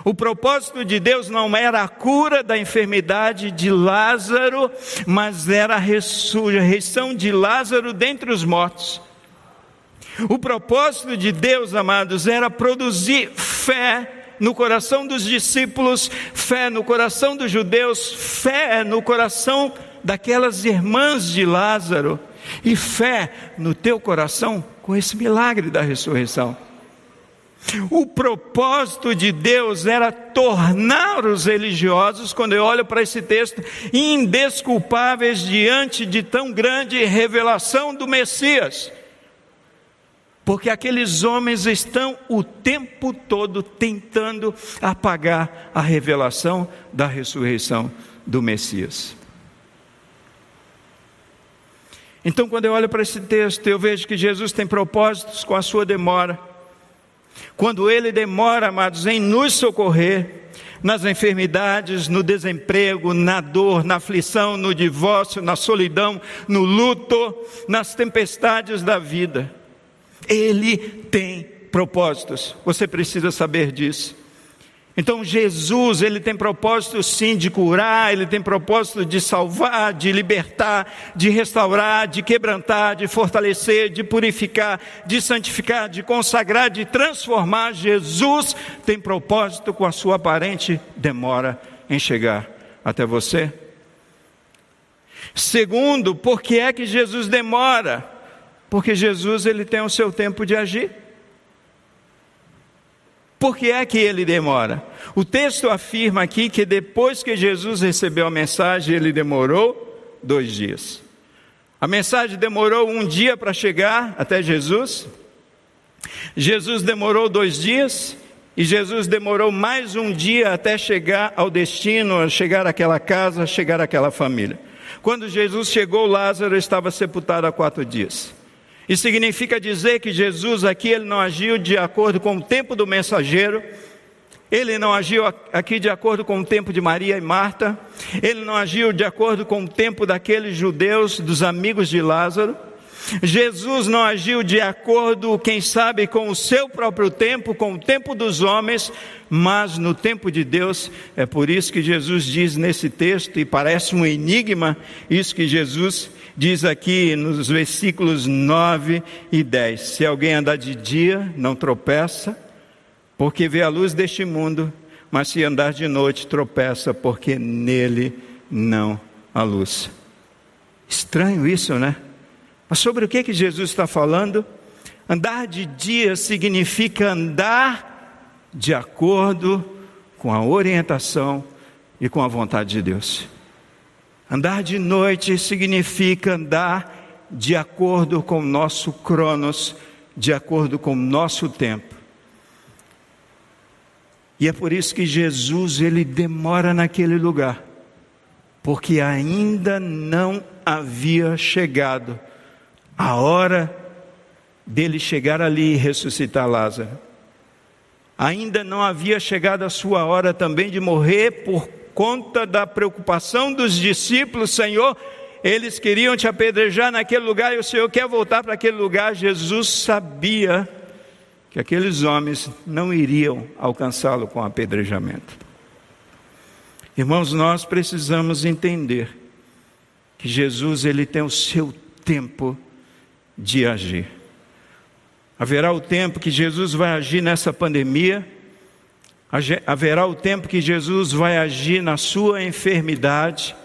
[SPEAKER 2] O propósito de Deus não era a cura da enfermidade de Lázaro, mas era a ressurreição de Lázaro dentre os mortos. O propósito de Deus, amados, era produzir fé no coração dos discípulos, fé no coração dos judeus, fé no coração daquelas irmãs de Lázaro e fé no teu coração com esse milagre da ressurreição. O propósito de Deus era tornar os religiosos, quando eu olho para esse texto, indesculpáveis diante de tão grande revelação do Messias. Porque aqueles homens estão o tempo todo tentando apagar a revelação da ressurreição do Messias. Então, quando eu olho para esse texto, eu vejo que Jesus tem propósitos com a sua demora. Quando Ele demora, amados, em nos socorrer, nas enfermidades, no desemprego, na dor, na aflição, no divórcio, na solidão, no luto, nas tempestades da vida. Ele tem propósitos, você precisa saber disso. Então Jesus, ele tem propósito sim de curar, ele tem propósito de salvar, de libertar, de restaurar, de quebrantar, de fortalecer, de purificar, de santificar, de consagrar, de transformar. Jesus tem propósito com a sua aparente demora em chegar até você. Segundo, por que é que Jesus demora? Porque Jesus ele tem o seu tempo de agir. Por que é que ele demora? O texto afirma aqui que depois que Jesus recebeu a mensagem, ele demorou dois dias. A mensagem demorou um dia para chegar até Jesus. Jesus demorou dois dias. E Jesus demorou mais um dia até chegar ao destino, chegar àquela casa, chegar àquela família. Quando Jesus chegou, Lázaro estava sepultado há quatro dias. Isso significa dizer que Jesus aqui ele não agiu de acordo com o tempo do mensageiro, ele não agiu aqui de acordo com o tempo de Maria e Marta, ele não agiu de acordo com o tempo daqueles judeus, dos amigos de Lázaro. Jesus não agiu de acordo, quem sabe, com o seu próprio tempo, com o tempo dos homens, mas no tempo de Deus. É por isso que Jesus diz nesse texto, e parece um enigma, isso que Jesus diz aqui nos versículos 9 e 10: Se alguém andar de dia, não tropeça, porque vê a luz deste mundo, mas se andar de noite, tropeça, porque nele não há luz. Estranho isso, né? Mas sobre o que, que Jesus está falando? Andar de dia significa andar de acordo com a orientação e com a vontade de Deus. Andar de noite significa andar de acordo com o nosso cronos, de acordo com o nosso tempo. E é por isso que Jesus ele demora naquele lugar, porque ainda não havia chegado a hora dele chegar ali e ressuscitar Lázaro. Ainda não havia chegado a sua hora também de morrer por conta da preocupação dos discípulos, Senhor, eles queriam te apedrejar naquele lugar e o Senhor quer voltar para aquele lugar. Jesus sabia que aqueles homens não iriam alcançá-lo com apedrejamento. Irmãos, nós precisamos entender que Jesus ele tem o seu tempo de agir. Haverá o tempo que Jesus vai agir nessa pandemia, haverá o tempo que Jesus vai agir na sua enfermidade,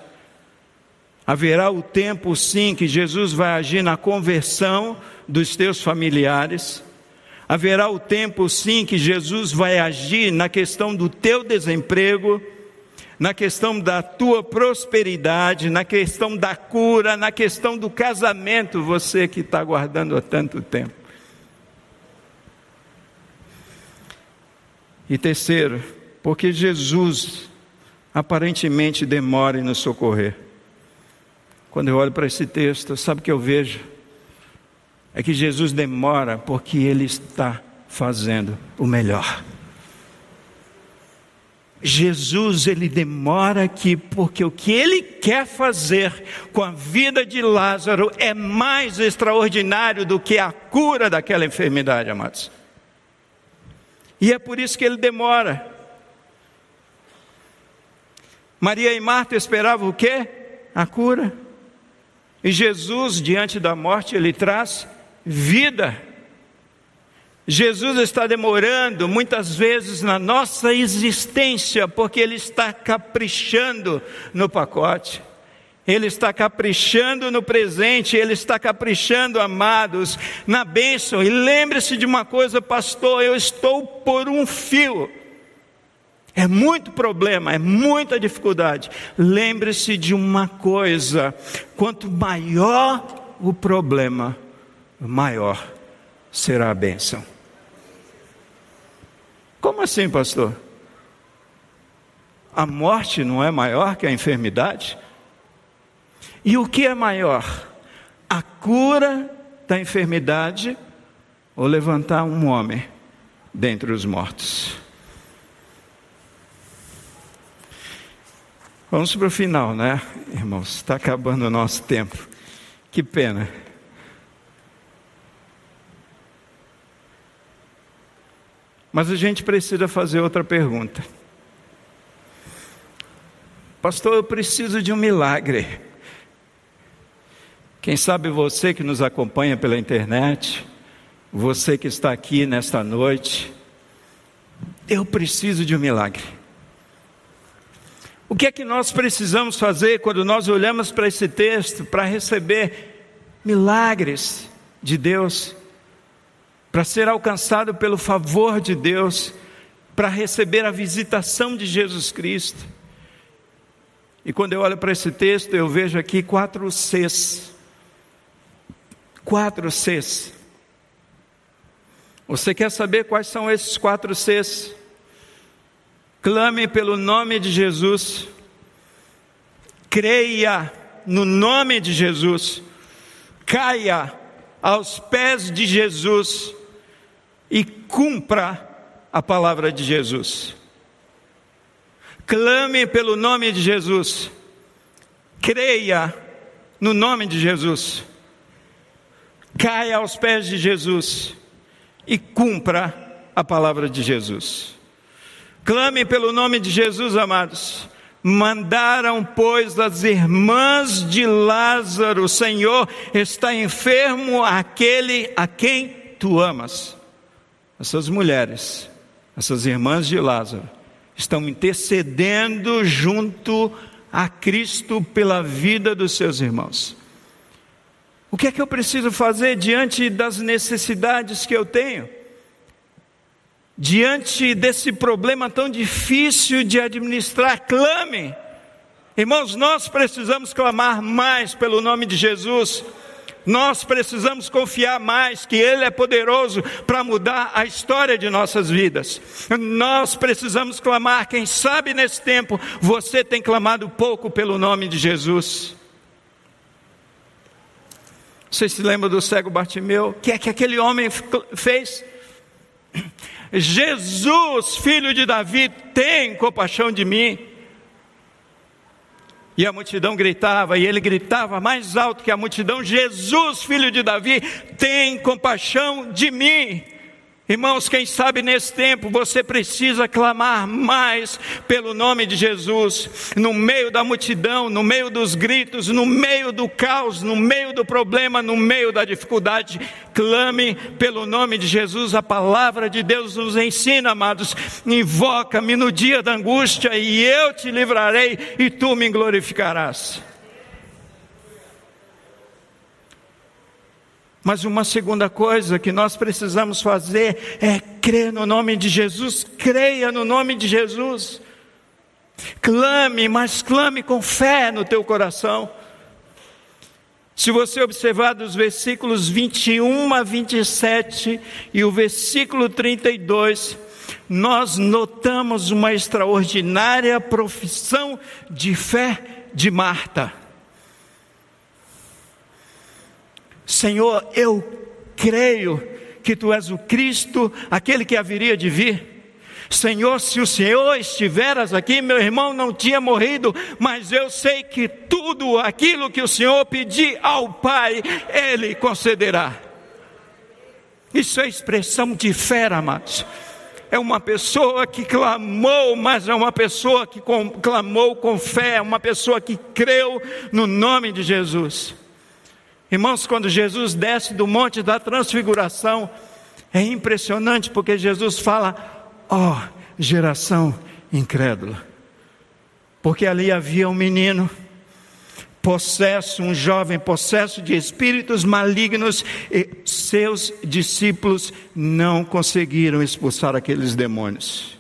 [SPEAKER 2] haverá o tempo sim que Jesus vai agir na conversão dos teus familiares, haverá o tempo sim que Jesus vai agir na questão do teu desemprego, na questão da tua prosperidade, na questão da cura, na questão do casamento, você que está aguardando há tanto tempo. E terceiro, porque Jesus aparentemente demora em nos socorrer. Quando eu olho para esse texto, sabe o que eu vejo? É que Jesus demora porque Ele está fazendo o melhor. Jesus ele demora aqui porque o que ele quer fazer com a vida de Lázaro é mais extraordinário do que a cura daquela enfermidade, amados. E é por isso que ele demora. Maria e Marta esperavam o quê? A cura. E Jesus, diante da morte, ele traz vida. Jesus está demorando muitas vezes na nossa existência, porque Ele está caprichando no pacote. Ele está caprichando no presente, Ele está caprichando, amados, na bênção. E lembre-se de uma coisa, pastor: eu estou por um fio. É muito problema, é muita dificuldade. Lembre-se de uma coisa: quanto maior o problema, maior será a bênção. Como assim, pastor? A morte não é maior que a enfermidade? E o que é maior? A cura da enfermidade ou levantar um homem dentre os mortos? Vamos para o final, né, irmãos? Está acabando o nosso tempo. Que pena. Mas a gente precisa fazer outra pergunta. Pastor, eu preciso de um milagre. Quem sabe você que nos acompanha pela internet, você que está aqui nesta noite, eu preciso de um milagre. O que é que nós precisamos fazer quando nós olhamos para esse texto para receber milagres de Deus, para ser alcançado pelo favor de Deus, para receber a visitação de Jesus Cristo? E quando eu olho para esse texto, eu vejo aqui quatro Cs quatro Cs. Você quer saber quais são esses quatro Cs? Clame pelo nome de Jesus, creia no nome de Jesus, caia aos pés de Jesus e cumpra a palavra de Jesus. Clame pelo nome de Jesus, creia no nome de Jesus caia aos pés de Jesus e cumpra a palavra de Jesus. Clame pelo nome de Jesus, amados. Mandaram, pois, as irmãs de Lázaro, Senhor, está enfermo aquele a quem tu amas. Essas mulheres, essas irmãs de Lázaro, estão intercedendo junto a Cristo pela vida dos seus irmãos. O que é que eu preciso fazer diante das necessidades que eu tenho? Diante desse problema tão difícil de administrar, clame. Irmãos, nós precisamos clamar mais pelo nome de Jesus. Nós precisamos confiar mais que Ele é poderoso para mudar a história de nossas vidas. Nós precisamos clamar. Quem sabe nesse tempo você tem clamado pouco pelo nome de Jesus. Você se lembra do cego Bartimeu? O que é que aquele homem fez? Jesus, filho de Davi, tem compaixão de mim. E a multidão gritava, e ele gritava mais alto que a multidão: Jesus, filho de Davi, tem compaixão de mim. Irmãos, quem sabe nesse tempo você precisa clamar mais pelo nome de Jesus, no meio da multidão, no meio dos gritos, no meio do caos, no meio do problema, no meio da dificuldade. Clame pelo nome de Jesus, a palavra de Deus nos ensina, amados. Invoca-me no dia da angústia e eu te livrarei e tu me glorificarás. Mas uma segunda coisa que nós precisamos fazer é crer no nome de Jesus, creia no nome de Jesus. Clame, mas clame com fé no teu coração. Se você observar dos versículos 21 a 27 e o versículo 32, nós notamos uma extraordinária profissão de fé de Marta. Senhor, eu creio que tu és o Cristo, aquele que haveria de vir. Senhor, se o Senhor estiveras aqui, meu irmão não tinha morrido, mas eu sei que tudo aquilo que o Senhor pedir ao Pai, Ele concederá. Isso é expressão de fé, amados. É uma pessoa que clamou, mas é uma pessoa que clamou com fé, é uma pessoa que creu no nome de Jesus. Irmãos, quando Jesus desce do monte da transfiguração, é impressionante porque Jesus fala: ó, oh, geração incrédula. Porque ali havia um menino possesso, um jovem possesso de espíritos malignos, e seus discípulos não conseguiram expulsar aqueles demônios.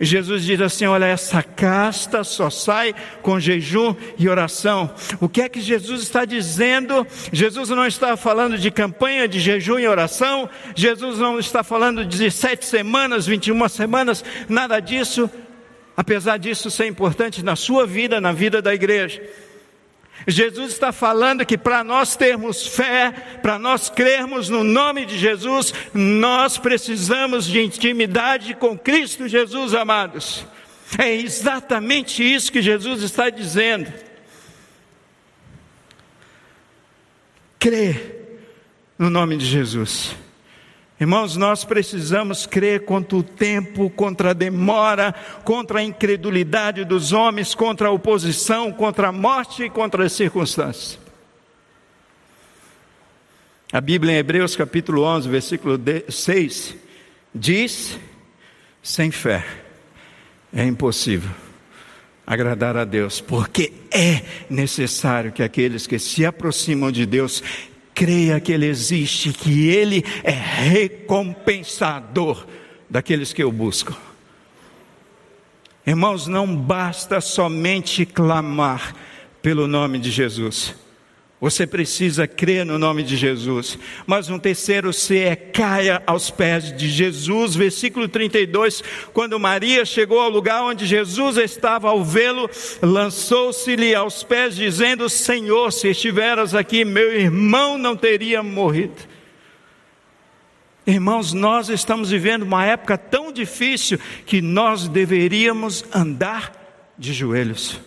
[SPEAKER 2] Jesus diz assim: Olha, essa casta só sai com jejum e oração. O que é que Jesus está dizendo? Jesus não está falando de campanha de jejum e oração, Jesus não está falando de sete semanas, 21 semanas, nada disso. Apesar disso ser importante na sua vida, na vida da igreja. Jesus está falando que para nós termos fé, para nós crermos no nome de Jesus, nós precisamos de intimidade com Cristo Jesus, amados. É exatamente isso que Jesus está dizendo. Crê no nome de Jesus. Irmãos, nós precisamos crer contra o tempo, contra a demora, contra a incredulidade dos homens, contra a oposição, contra a morte e contra as circunstâncias. A Bíblia em Hebreus capítulo 11, versículo 6, diz: sem fé é impossível agradar a Deus, porque é necessário que aqueles que se aproximam de Deus creia que Ele existe, que Ele é recompensador daqueles que o buscam. Irmãos, não basta somente clamar pelo nome de Jesus. Você precisa crer no nome de Jesus. Mas um terceiro C é caia aos pés de Jesus. Versículo 32, quando Maria chegou ao lugar onde Jesus estava ao vê-lo, lançou-se-lhe aos pés, dizendo: Senhor, se estiveras aqui, meu irmão não teria morrido. Irmãos, nós estamos vivendo uma época tão difícil que nós deveríamos andar de joelhos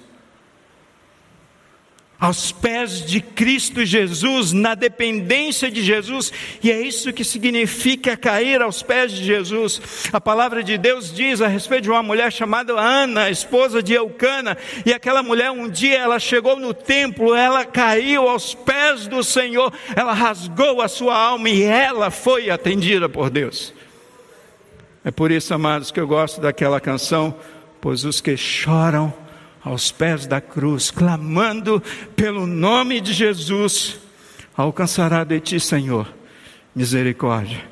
[SPEAKER 2] aos pés de Cristo Jesus, na dependência de Jesus, e é isso que significa cair aos pés de Jesus. A palavra de Deus diz a respeito de uma mulher chamada Ana, esposa de Eucana, e aquela mulher um dia ela chegou no templo, ela caiu aos pés do Senhor, ela rasgou a sua alma e ela foi atendida por Deus. É por isso, amados, que eu gosto daquela canção, pois os que choram aos pés da cruz, clamando pelo nome de Jesus, alcançará de ti, Senhor, misericórdia,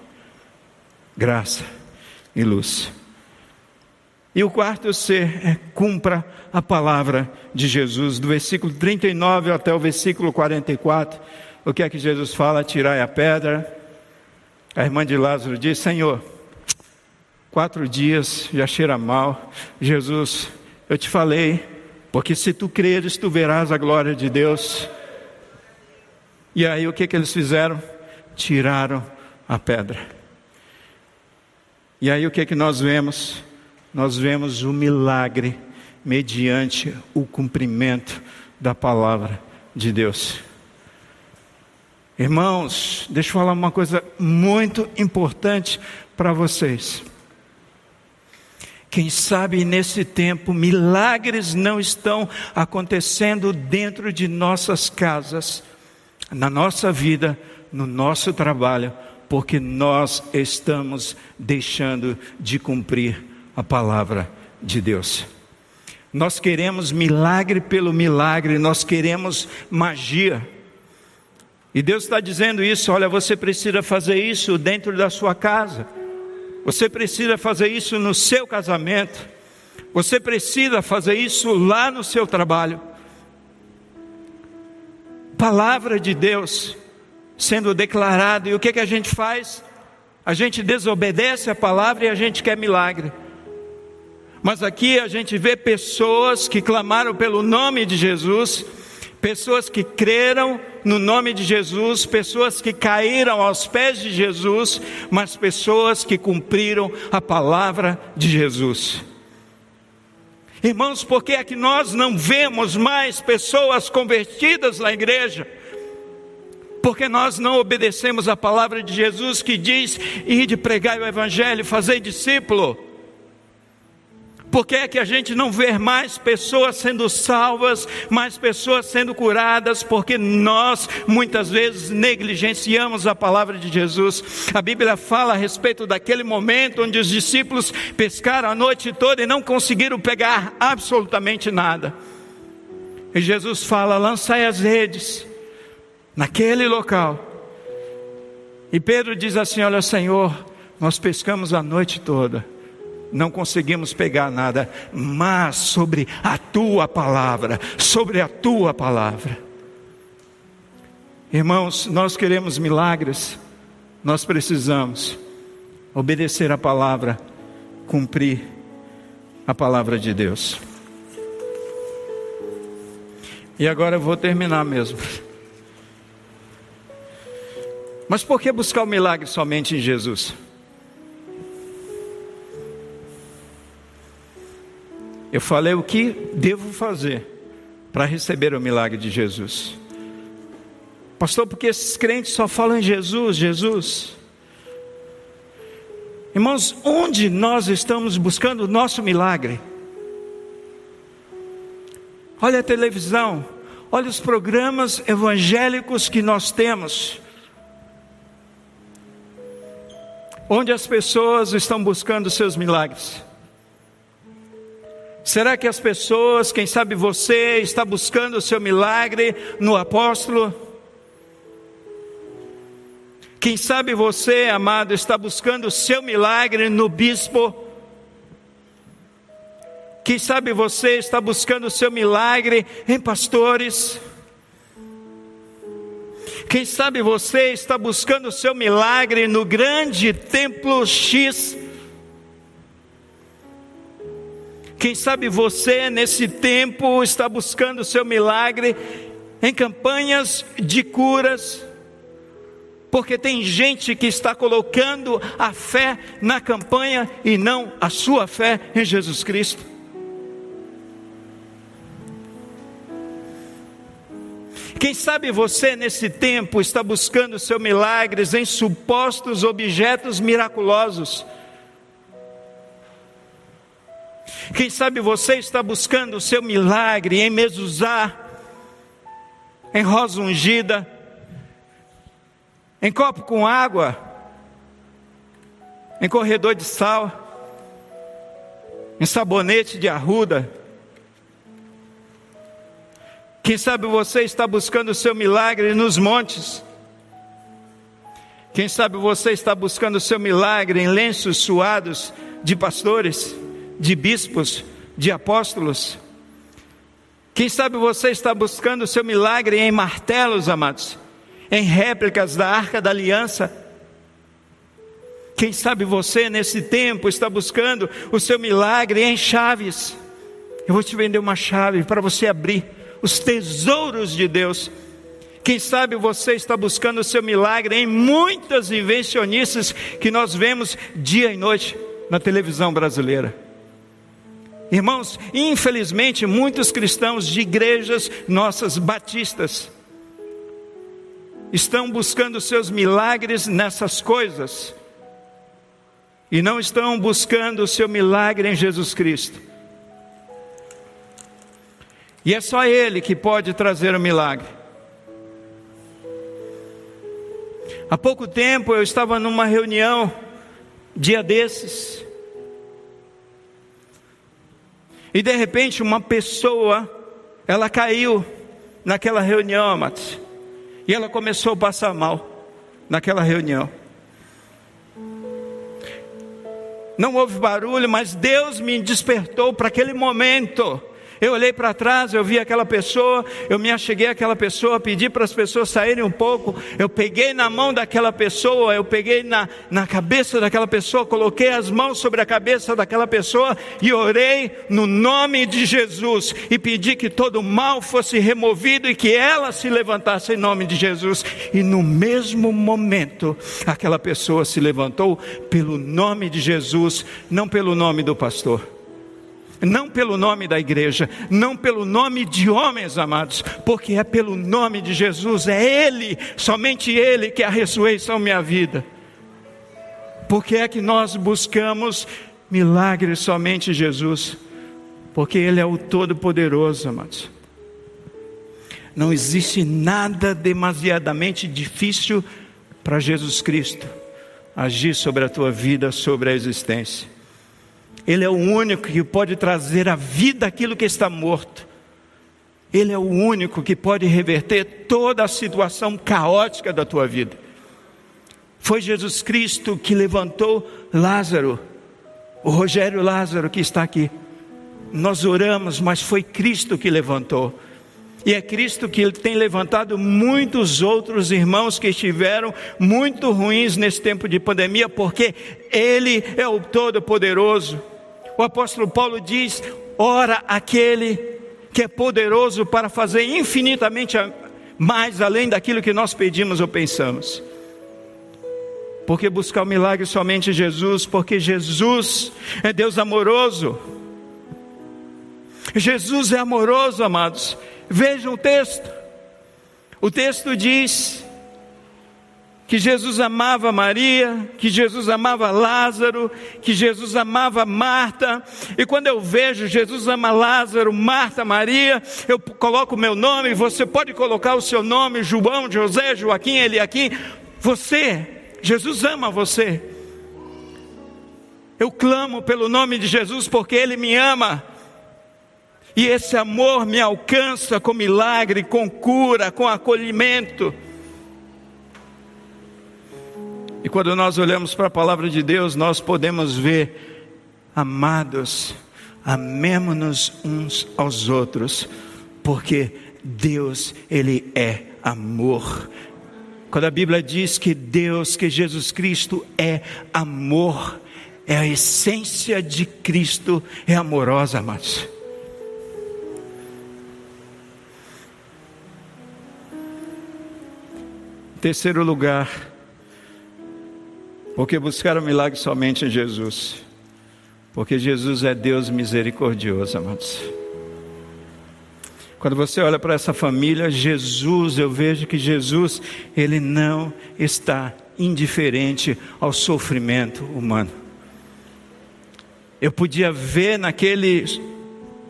[SPEAKER 2] graça e luz. E o quarto C é cumpra a palavra de Jesus, do versículo 39 até o versículo 44. O que é que Jesus fala? Tirai a pedra. A irmã de Lázaro diz: Senhor, quatro dias já cheira mal. Jesus, eu te falei porque se tu creres, tu verás a glória de Deus. E aí o que, que eles fizeram? Tiraram a pedra. E aí o que, que nós vemos? Nós vemos o milagre mediante o cumprimento da palavra de Deus. Irmãos, deixa eu falar uma coisa muito importante para vocês. Quem sabe nesse tempo milagres não estão acontecendo dentro de nossas casas, na nossa vida, no nosso trabalho, porque nós estamos deixando de cumprir a palavra de Deus. Nós queremos milagre pelo milagre, nós queremos magia. E Deus está dizendo isso: olha, você precisa fazer isso dentro da sua casa. Você precisa fazer isso no seu casamento. Você precisa fazer isso lá no seu trabalho. Palavra de Deus sendo declarada, e o que, que a gente faz? A gente desobedece a palavra e a gente quer milagre. Mas aqui a gente vê pessoas que clamaram pelo nome de Jesus, pessoas que creram no nome de Jesus, pessoas que caíram aos pés de Jesus, mas pessoas que cumpriram a palavra de Jesus. Irmãos, por que é que nós não vemos mais pessoas convertidas na igreja? Porque nós não obedecemos a palavra de Jesus que diz: ir de pregar o evangelho, fazer discípulo. Por que é que a gente não vê mais pessoas sendo salvas, mais pessoas sendo curadas? Porque nós muitas vezes negligenciamos a palavra de Jesus. A Bíblia fala a respeito daquele momento onde os discípulos pescaram a noite toda e não conseguiram pegar absolutamente nada. E Jesus fala: lançai as redes naquele local. E Pedro diz assim: Olha, Senhor, nós pescamos a noite toda não conseguimos pegar nada, mas sobre a tua palavra, sobre a tua palavra. Irmãos, nós queremos milagres, nós precisamos obedecer a palavra, cumprir a palavra de Deus. E agora eu vou terminar mesmo. Mas por que buscar o milagre somente em Jesus? Eu falei o que devo fazer para receber o milagre de Jesus. Pastor, porque esses crentes só falam em Jesus, Jesus. Irmãos, onde nós estamos buscando o nosso milagre? Olha a televisão, olha os programas evangélicos que nós temos. Onde as pessoas estão buscando seus milagres? Será que as pessoas, quem sabe você, está buscando o seu milagre no apóstolo? Quem sabe você, amado, está buscando o seu milagre no bispo? Quem sabe você está buscando o seu milagre em pastores? Quem sabe você está buscando o seu milagre no grande templo X? Quem sabe você, nesse tempo, está buscando o seu milagre em campanhas de curas, porque tem gente que está colocando a fé na campanha e não a sua fé em Jesus Cristo. Quem sabe você nesse tempo está buscando seu milagres em supostos objetos miraculosos, quem sabe você está buscando o seu milagre em mezuzá, em rosa ungida, em copo com água, em corredor de sal, em sabonete de arruda. Quem sabe você está buscando o seu milagre nos montes. Quem sabe você está buscando o seu milagre em lenços suados de pastores de bispos, de apóstolos. Quem sabe você está buscando o seu milagre em martelos, amados, em réplicas da arca da aliança. Quem sabe você nesse tempo está buscando o seu milagre em chaves. Eu vou te vender uma chave para você abrir os tesouros de Deus. Quem sabe você está buscando o seu milagre em muitas invencionistas que nós vemos dia e noite na televisão brasileira. Irmãos, infelizmente, muitos cristãos de igrejas nossas batistas estão buscando seus milagres nessas coisas e não estão buscando o seu milagre em Jesus Cristo. E é só Ele que pode trazer o milagre. Há pouco tempo eu estava numa reunião, dia desses, e de repente uma pessoa, ela caiu naquela reunião, amados, e ela começou a passar mal naquela reunião. Não houve barulho, mas Deus me despertou para aquele momento eu olhei para trás, eu vi aquela pessoa, eu me acheguei àquela pessoa, pedi para as pessoas saírem um pouco, eu peguei na mão daquela pessoa, eu peguei na, na cabeça daquela pessoa, coloquei as mãos sobre a cabeça daquela pessoa e orei no nome de Jesus e pedi que todo mal fosse removido e que ela se levantasse em nome de Jesus. E no mesmo momento, aquela pessoa se levantou pelo nome de Jesus, não pelo nome do pastor não pelo nome da igreja, não pelo nome de homens amados, porque é pelo nome de Jesus, é Ele, somente Ele que é a ressurreição minha vida. Porque é que nós buscamos milagres somente Jesus? Porque Ele é o Todo-Poderoso, amados. Não existe nada demasiadamente difícil para Jesus Cristo agir sobre a tua vida, sobre a existência. Ele é o único que pode trazer à vida aquilo que está morto. Ele é o único que pode reverter toda a situação caótica da tua vida. Foi Jesus Cristo que levantou Lázaro, o Rogério Lázaro que está aqui. Nós oramos, mas foi Cristo que levantou. E é Cristo que tem levantado muitos outros irmãos que estiveram muito ruins nesse tempo de pandemia, porque Ele é o Todo-Poderoso o apóstolo Paulo diz: ora aquele que é poderoso para fazer infinitamente mais além daquilo que nós pedimos ou pensamos. Porque buscar o milagre somente Jesus, porque Jesus é Deus amoroso. Jesus é amoroso, amados. Vejam o texto. O texto diz que Jesus amava Maria, que Jesus amava Lázaro, que Jesus amava Marta. E quando eu vejo Jesus ama Lázaro, Marta, Maria, eu coloco o meu nome, você pode colocar o seu nome, João, José, Joaquim, Eliaquim. Você, Jesus ama você. Eu clamo pelo nome de Jesus porque Ele me ama. E esse amor me alcança com milagre, com cura, com acolhimento. E quando nós olhamos para a palavra de Deus, nós podemos ver, amados, amemos-nos uns aos outros, porque Deus, Ele é amor. Quando a Bíblia diz que Deus, que Jesus Cristo é amor, é a essência de Cristo, é amorosa, amados. Terceiro lugar, porque buscaram milagre somente em Jesus. Porque Jesus é Deus misericordioso, amados. Quando você olha para essa família, Jesus, eu vejo que Jesus, ele não está indiferente ao sofrimento humano. Eu podia ver naquele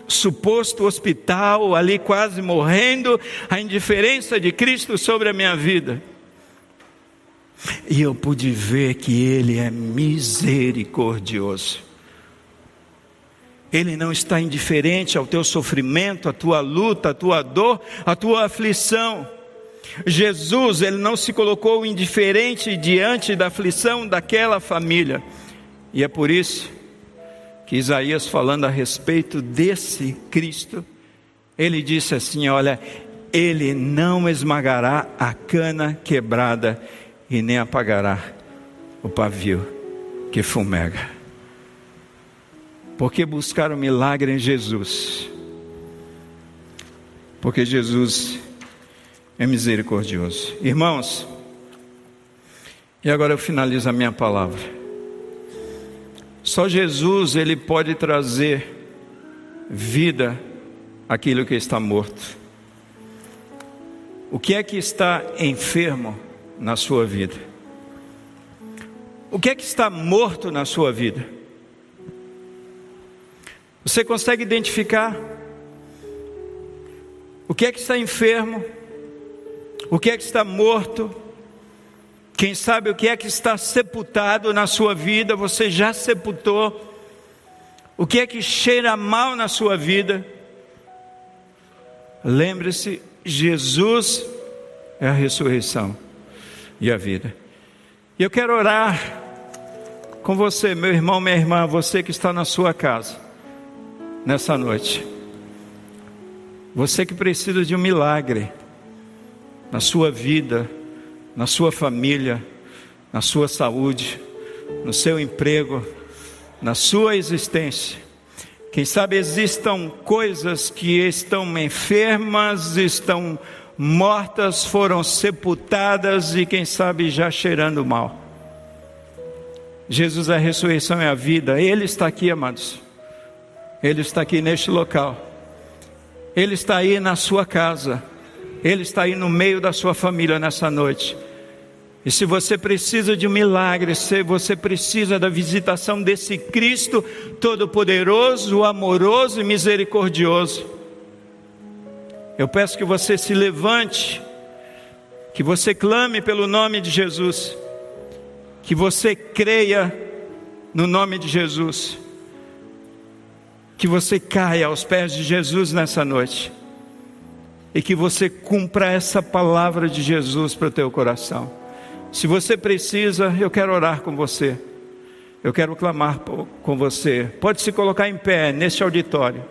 [SPEAKER 2] suposto hospital, ali quase morrendo, a indiferença de Cristo sobre a minha vida. E eu pude ver que Ele é misericordioso. Ele não está indiferente ao teu sofrimento, à tua luta, à tua dor, à tua aflição. Jesus, ele não se colocou indiferente diante da aflição daquela família. E é por isso que Isaías, falando a respeito desse Cristo, ele disse assim: Olha, ele não esmagará a cana quebrada e nem apagará o pavio que fumega. Porque buscar o milagre em Jesus? Porque Jesus é misericordioso. Irmãos, e agora eu finalizo a minha palavra. Só Jesus ele pode trazer vida àquilo que está morto. O que é que está enfermo na sua vida? O que é que está morto na sua vida? Você consegue identificar o que é que está enfermo? O que é que está morto? Quem sabe o que é que está sepultado na sua vida? Você já sepultou? O que é que cheira mal na sua vida? Lembre-se, Jesus é a ressurreição e a vida. E eu quero orar com você, meu irmão, minha irmã, você que está na sua casa, nessa noite. Você que precisa de um milagre na sua vida, na sua família, na sua saúde, no seu emprego, na sua existência. Quem sabe existam coisas que estão enfermas, estão mortas, foram sepultadas e quem sabe já cheirando mal. Jesus, a ressurreição é a vida, Ele está aqui, amados. Ele está aqui neste local. Ele está aí na sua casa. Ele está aí no meio da sua família nessa noite. E se você precisa de um milagre, se você precisa da visitação desse Cristo Todo-Poderoso, amoroso e misericordioso, eu peço que você se levante, que você clame pelo nome de Jesus, que você creia no nome de Jesus, que você caia aos pés de Jesus nessa noite e que você cumpra essa palavra de Jesus para o teu coração. Se você precisa, eu quero orar com você. Eu quero clamar com você. Pode se colocar em pé neste auditório.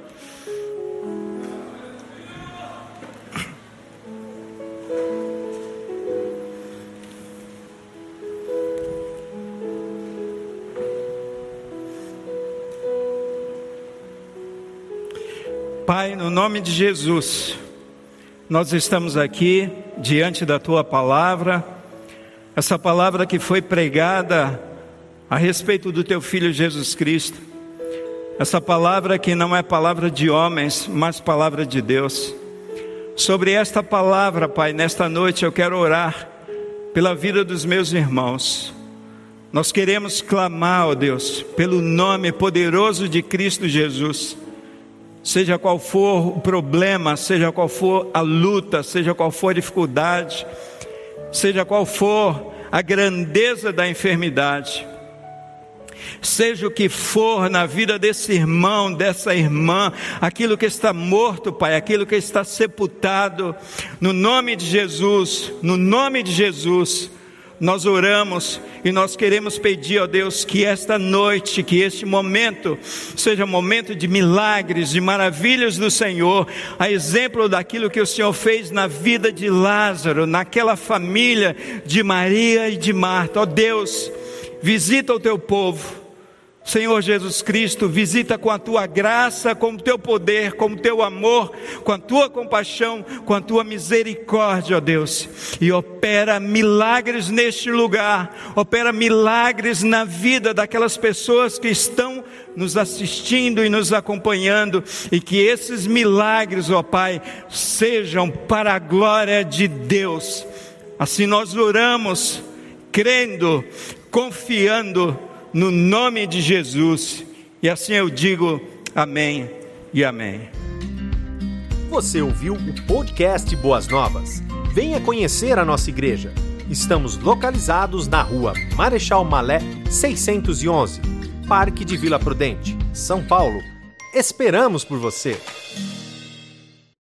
[SPEAKER 2] No nome de Jesus, nós estamos aqui diante da tua palavra essa palavra que foi pregada a respeito do teu filho Jesus Cristo. Essa palavra que não é palavra de homens, mas palavra de Deus. Sobre esta palavra, Pai, nesta noite eu quero orar pela vida dos meus irmãos. Nós queremos clamar, ó Deus, pelo nome poderoso de Cristo Jesus. Seja qual for o problema, seja qual for a luta, seja qual for a dificuldade, seja qual for a grandeza da enfermidade, seja o que for na vida desse irmão, dessa irmã, aquilo que está morto, Pai, aquilo que está sepultado, no nome de Jesus, no nome de Jesus, nós oramos e nós queremos pedir, ó Deus, que esta noite, que este momento seja um momento de milagres, de maravilhas do Senhor, a exemplo daquilo que o Senhor fez na vida de Lázaro, naquela família de Maria e de Marta. Ó Deus, visita o teu povo Senhor Jesus Cristo, visita com a tua graça, com o teu poder, com o teu amor, com a tua compaixão, com a tua misericórdia, ó Deus, e opera milagres neste lugar, opera milagres na vida daquelas pessoas que estão nos assistindo e nos acompanhando, e que esses milagres, ó Pai, sejam para a glória de Deus. Assim nós oramos, crendo, confiando, no nome de Jesus. E assim eu digo amém e amém.
[SPEAKER 1] Você ouviu o podcast Boas Novas? Venha conhecer a nossa igreja. Estamos localizados na rua Marechal Malé 611, Parque de Vila Prudente, São Paulo. Esperamos por você!